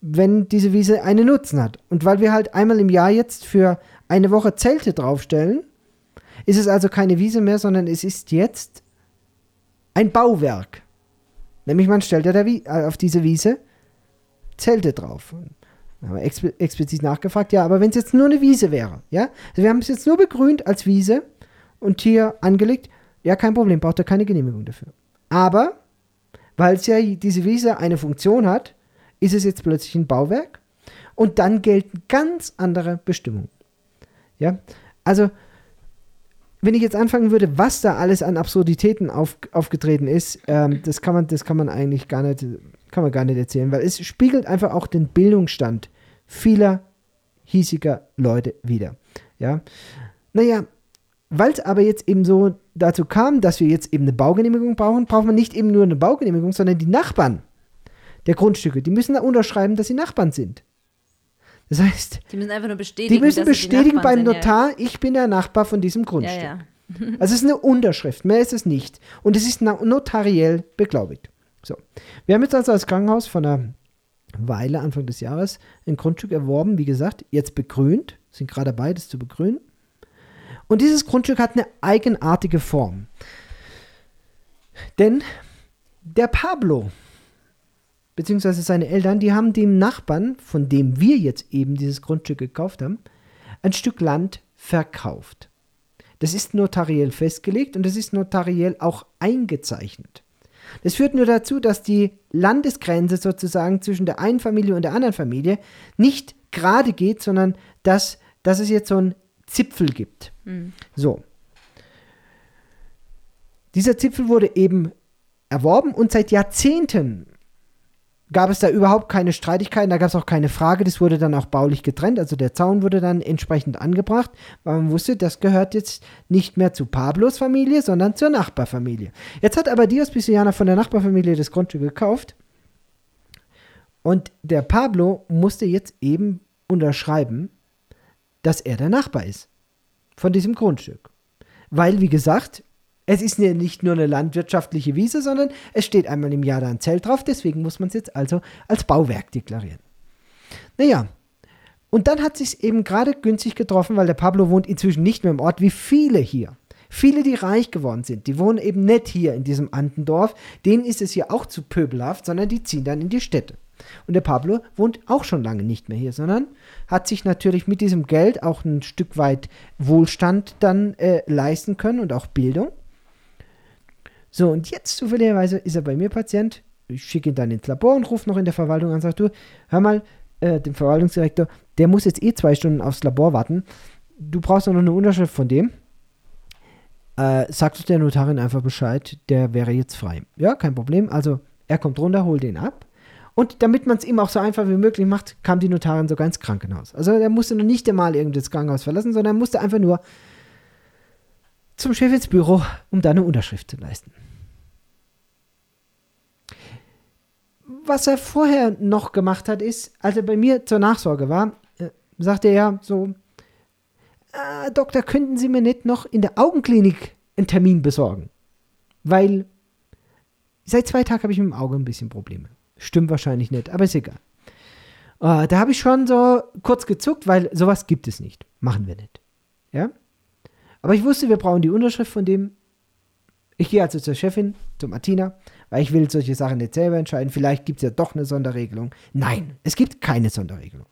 wenn diese Wiese einen Nutzen hat. Und weil wir halt einmal im Jahr jetzt für eine Woche Zelte draufstellen, ist es also keine Wiese mehr, sondern es ist jetzt ein Bauwerk. Nämlich man stellt ja äh, auf diese Wiese Zelte drauf. Haben wir exp explizit nachgefragt, ja, aber wenn es jetzt nur eine Wiese wäre, ja, also wir haben es jetzt nur begrünt als Wiese und hier angelegt, ja, kein Problem, braucht er keine Genehmigung dafür. Aber, weil es ja diese Wiese eine Funktion hat, ist es jetzt plötzlich ein Bauwerk und dann gelten ganz andere Bestimmungen. Ja, also wenn ich jetzt anfangen würde, was da alles an Absurditäten auf, aufgetreten ist, ähm, das, kann man, das kann man eigentlich gar nicht, kann man gar nicht erzählen, weil es spiegelt einfach auch den Bildungsstand vieler hiesiger Leute wieder. Ja, naja, weil es aber jetzt eben so dazu kam, dass wir jetzt eben eine Baugenehmigung brauchen, braucht man nicht eben nur eine Baugenehmigung, sondern die Nachbarn der Grundstücke, die müssen da unterschreiben, dass sie Nachbarn sind. Das heißt, die müssen einfach nur bestätigen, die müssen bestätigen die beim Notar, ja. ich bin der Nachbar von diesem Grundstück. Ja, ja. (laughs) also es ist eine Unterschrift, mehr ist es nicht. Und es ist notariell beglaubigt. So. Wir haben jetzt also als Krankenhaus von einer Weile, Anfang des Jahres, ein Grundstück erworben, wie gesagt, jetzt begrünt, sind gerade dabei, das zu begrünen. Und dieses Grundstück hat eine eigenartige Form. Denn der Pablo beziehungsweise seine Eltern, die haben dem Nachbarn, von dem wir jetzt eben dieses Grundstück gekauft haben, ein Stück Land verkauft. Das ist notariell festgelegt und das ist notariell auch eingezeichnet. Das führt nur dazu, dass die Landesgrenze sozusagen zwischen der einen Familie und der anderen Familie nicht gerade geht, sondern dass, dass es jetzt so einen Zipfel gibt. Mhm. So. Dieser Zipfel wurde eben erworben und seit Jahrzehnten gab es da überhaupt keine Streitigkeiten, da gab es auch keine Frage, das wurde dann auch baulich getrennt, also der Zaun wurde dann entsprechend angebracht, weil man wusste, das gehört jetzt nicht mehr zu Pablos Familie, sondern zur Nachbarfamilie. Jetzt hat aber Dios Pisiana von der Nachbarfamilie das Grundstück gekauft und der Pablo musste jetzt eben unterschreiben, dass er der Nachbar ist von diesem Grundstück. Weil, wie gesagt, es ist nicht nur eine landwirtschaftliche Wiese, sondern es steht einmal im Jahr da ein Zelt drauf, deswegen muss man es jetzt also als Bauwerk deklarieren. Naja, und dann hat sich eben gerade günstig getroffen, weil der Pablo wohnt inzwischen nicht mehr im Ort, wie viele hier. Viele, die reich geworden sind, die wohnen eben nicht hier in diesem Andendorf, denen ist es hier auch zu pöbelhaft, sondern die ziehen dann in die Städte. Und der Pablo wohnt auch schon lange nicht mehr hier, sondern hat sich natürlich mit diesem Geld auch ein Stück weit Wohlstand dann äh, leisten können und auch Bildung. So, und jetzt zufälligerweise ist er bei mir Patient. Ich schicke ihn dann ins Labor und rufe noch in der Verwaltung an und sage, du, hör mal, äh, dem Verwaltungsdirektor, der muss jetzt eh zwei Stunden aufs Labor warten. Du brauchst noch eine Unterschrift von dem. Äh, sagst du der Notarin einfach Bescheid, der wäre jetzt frei. Ja, kein Problem. Also er kommt runter, holt den ab. Und damit man es ihm auch so einfach wie möglich macht, kam die Notarin sogar ins Krankenhaus. Also er musste noch nicht einmal irgendwie das Krankenhaus verlassen, sondern er musste einfach nur zum Chef ins Büro, um da eine Unterschrift zu leisten. Was er vorher noch gemacht hat, ist, als er bei mir zur Nachsorge war, äh, sagte er so, äh, Doktor, könnten Sie mir nicht noch in der Augenklinik einen Termin besorgen? Weil seit zwei Tagen habe ich mit dem Auge ein bisschen Probleme. Stimmt wahrscheinlich nicht, aber ist egal. Uh, da habe ich schon so kurz gezuckt, weil sowas gibt es nicht. Machen wir nicht. Ja? Aber ich wusste, wir brauchen die Unterschrift von dem. Ich gehe also zur Chefin, zu Martina, weil ich will solche Sachen nicht selber entscheiden. Vielleicht gibt es ja doch eine Sonderregelung. Nein, es gibt keine Sonderregelung.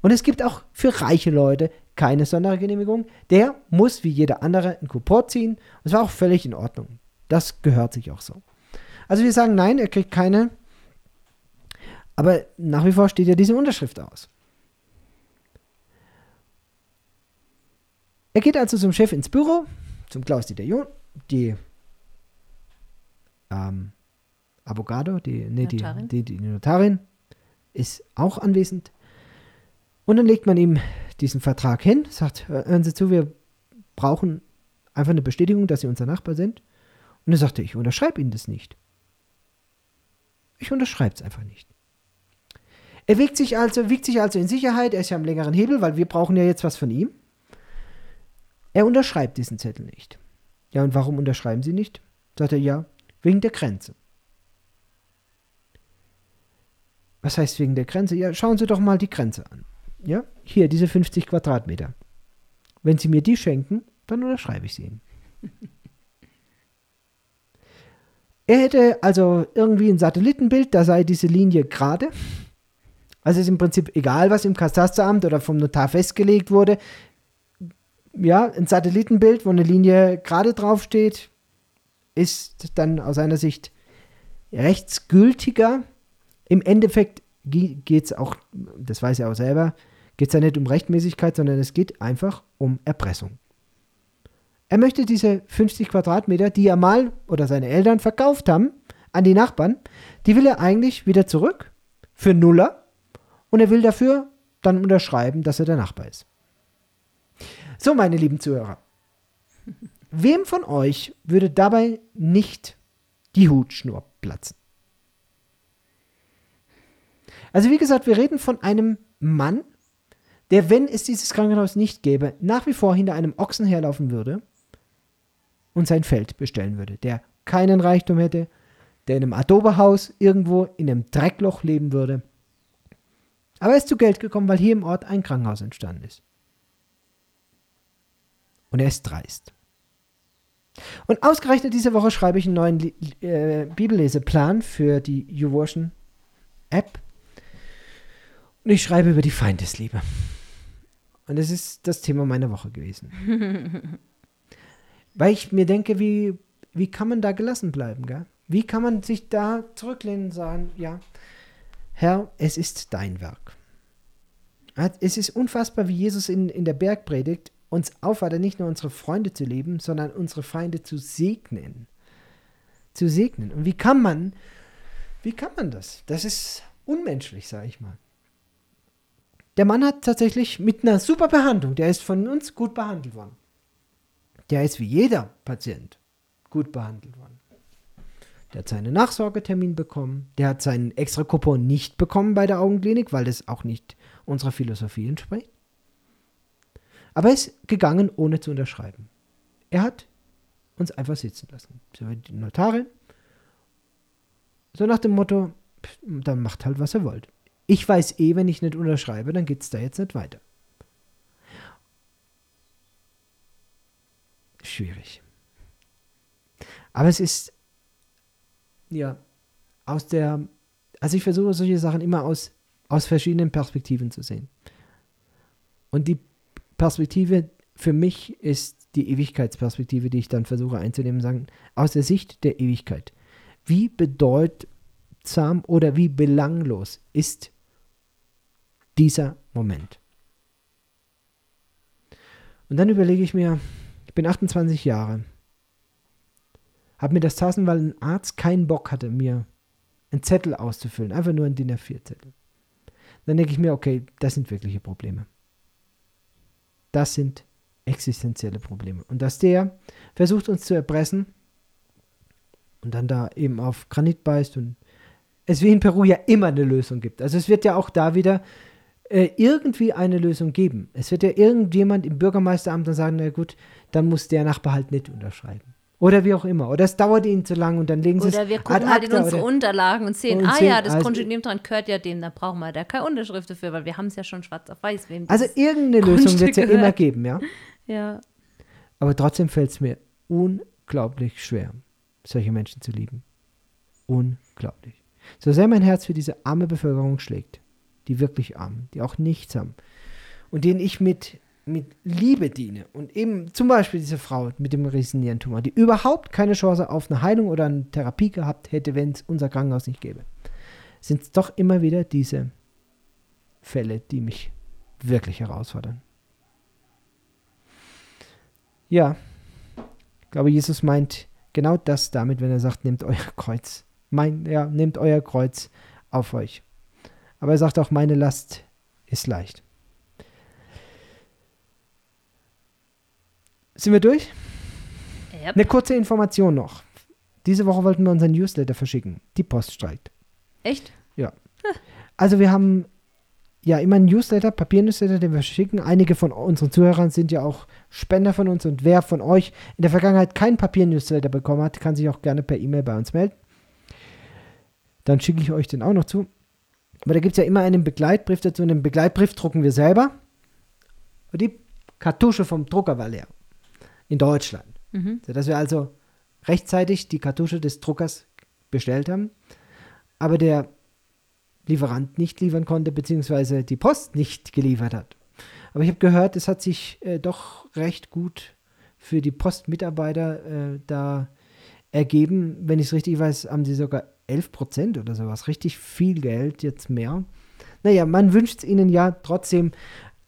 Und es gibt auch für reiche Leute keine Sondergenehmigung. Der muss wie jeder andere einen Coupon ziehen. Das war auch völlig in Ordnung. Das gehört sich auch so. Also wir sagen nein, er kriegt keine aber nach wie vor steht ja diese Unterschrift aus. Er geht also zum Chef ins Büro, zum Klaus-Dieter John, die ähm, Avocado, die, nee, Notarin. Die, die, die Notarin, ist auch anwesend. Und dann legt man ihm diesen Vertrag hin, sagt, hören Sie zu, wir brauchen einfach eine Bestätigung, dass Sie unser Nachbar sind. Und er sagte, ich unterschreibe Ihnen das nicht. Ich unterschreibe es einfach nicht. Er wiegt sich also, wiegt sich also in Sicherheit, er ist ja am längeren Hebel, weil wir brauchen ja jetzt was von ihm. Er unterschreibt diesen Zettel nicht. Ja, und warum unterschreiben Sie nicht? Sagt er, ja, wegen der Grenze. Was heißt wegen der Grenze? Ja, schauen Sie doch mal die Grenze an. Ja, hier, diese 50 Quadratmeter. Wenn Sie mir die schenken, dann unterschreibe ich sie Ihnen. (laughs) Er hätte also irgendwie ein Satellitenbild, da sei diese Linie gerade. Also ist im Prinzip egal, was im Katasteramt oder vom Notar festgelegt wurde. Ja, ein Satellitenbild, wo eine Linie gerade draufsteht, ist dann aus seiner Sicht rechtsgültiger. Im Endeffekt geht es auch, das weiß er auch selber, geht es ja nicht um Rechtmäßigkeit, sondern es geht einfach um Erpressung. Er möchte diese 50 Quadratmeter, die er mal oder seine Eltern verkauft haben an die Nachbarn, die will er eigentlich wieder zurück für Nuller und er will dafür dann unterschreiben, dass er der Nachbar ist. So, meine lieben Zuhörer. Wem von euch würde dabei nicht die Hutschnur platzen? Also wie gesagt, wir reden von einem Mann, der, wenn es dieses Krankenhaus nicht gäbe, nach wie vor hinter einem Ochsen herlaufen würde und sein Feld bestellen würde, der keinen Reichtum hätte, der in einem Adobehaus irgendwo in einem Dreckloch leben würde aber er ist zu Geld gekommen, weil hier im Ort ein Krankenhaus entstanden ist. Und er ist dreist. Und ausgerechnet diese Woche schreibe ich einen neuen äh, Bibelleseplan für die Juworschen App. Und ich schreibe über die Feindesliebe. Und das ist das Thema meiner Woche gewesen. (laughs) Weil ich mir denke, wie, wie kann man da gelassen bleiben, gell? Wie kann man sich da zurücklehnen und sagen, ja, Herr, es ist dein Werk. Es ist unfassbar, wie Jesus in, in der Bergpredigt uns auffordert, nicht nur unsere Freunde zu lieben, sondern unsere Feinde zu segnen. Zu segnen. Und wie kann man, wie kann man das? Das ist unmenschlich, sage ich mal. Der Mann hat tatsächlich mit einer super Behandlung, der ist von uns gut behandelt worden. Der ist wie jeder Patient gut behandelt worden. Der hat seinen Nachsorgetermin bekommen. Der hat seinen extra Coupon nicht bekommen bei der Augenklinik, weil das auch nicht unserer Philosophie entspricht. Aber er ist gegangen, ohne zu unterschreiben. Er hat uns einfach sitzen lassen. So die Notarin. So nach dem Motto, dann macht halt, was er wollt. Ich weiß eh, wenn ich nicht unterschreibe, dann geht es da jetzt nicht weiter. Schwierig. Aber es ist ja, aus der, also ich versuche solche Sachen immer aus, aus verschiedenen Perspektiven zu sehen. Und die Perspektive für mich ist die Ewigkeitsperspektive, die ich dann versuche einzunehmen, sagen, aus der Sicht der Ewigkeit. Wie bedeutsam oder wie belanglos ist dieser Moment? Und dann überlege ich mir, ich bin 28 Jahre, habe mir das tassen, weil ein Arzt keinen Bock hatte, mir einen Zettel auszufüllen. Einfach nur ein DIN A4-Zettel. Dann denke ich mir, okay, das sind wirkliche Probleme. Das sind existenzielle Probleme. Und dass der versucht uns zu erpressen und dann da eben auf Granit beißt und es wie in Peru ja immer eine Lösung gibt. Also es wird ja auch da wieder äh, irgendwie eine Lösung geben. Es wird ja irgendjemand im Bürgermeisteramt dann sagen, na gut, dann muss der Nachbar halt nicht unterschreiben. Oder wie auch immer. Oder es dauert ihnen zu lang und dann legen sie es Oder wir gucken halt in unsere Unterlagen und sehen, und ah sehen, ja, das also, Grundstück dran gehört ja dem, da brauchen wir da keine Unterschrift dafür, weil wir haben es ja schon schwarz auf weiß. Wem also irgendeine Lösung wird es ja immer geben, ja? (laughs) Ja. Aber trotzdem fällt es mir unglaublich schwer, solche Menschen zu lieben. Unglaublich. So sehr mein Herz für diese arme Bevölkerung schlägt, die wirklich armen, die auch nichts haben und denen ich mit mit Liebe diene und eben zum Beispiel diese Frau mit dem Riesennierentumor, die überhaupt keine Chance auf eine Heilung oder eine Therapie gehabt hätte, wenn es unser Krankenhaus nicht gäbe, sind es doch immer wieder diese Fälle, die mich wirklich herausfordern. Ja, ich glaube, Jesus meint genau das damit, wenn er sagt, nehmt euer Kreuz. Mein, ja, nehmt euer Kreuz auf euch. Aber er sagt auch, meine Last ist leicht. Sind wir durch? Yep. Eine kurze Information noch. Diese Woche wollten wir unseren Newsletter verschicken. Die Post streikt. Echt? Ja. Also wir haben ja immer einen Newsletter, Papier-Newsletter, den wir verschicken. Einige von unseren Zuhörern sind ja auch Spender von uns und wer von euch in der Vergangenheit keinen Papier-Newsletter bekommen hat, kann sich auch gerne per E-Mail bei uns melden. Dann schicke ich euch den auch noch zu. Aber da gibt es ja immer einen Begleitbrief dazu und den Begleitbrief drucken wir selber. Und die Kartusche vom Drucker war leer in Deutschland. Mhm. Sodass wir also rechtzeitig die Kartusche des Druckers bestellt haben, aber der Lieferant nicht liefern konnte, beziehungsweise die Post nicht geliefert hat. Aber ich habe gehört, es hat sich äh, doch recht gut für die Postmitarbeiter äh, da ergeben. Wenn ich es richtig weiß, haben sie sogar 11 Prozent oder sowas. Richtig viel Geld, jetzt mehr. Naja, man wünscht es ihnen ja trotzdem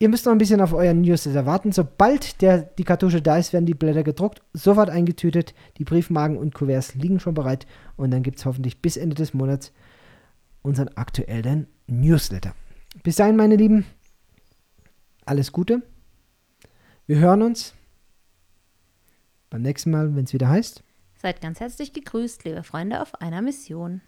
Ihr müsst noch ein bisschen auf euren Newsletter warten. Sobald der, die Kartusche da ist, werden die Blätter gedruckt, sofort eingetütet. Die Briefmarken und Kuverts liegen schon bereit. Und dann gibt es hoffentlich bis Ende des Monats unseren aktuellen Newsletter. Bis dahin, meine Lieben, alles Gute. Wir hören uns beim nächsten Mal, wenn es wieder heißt. Seid ganz herzlich gegrüßt, liebe Freunde auf einer Mission.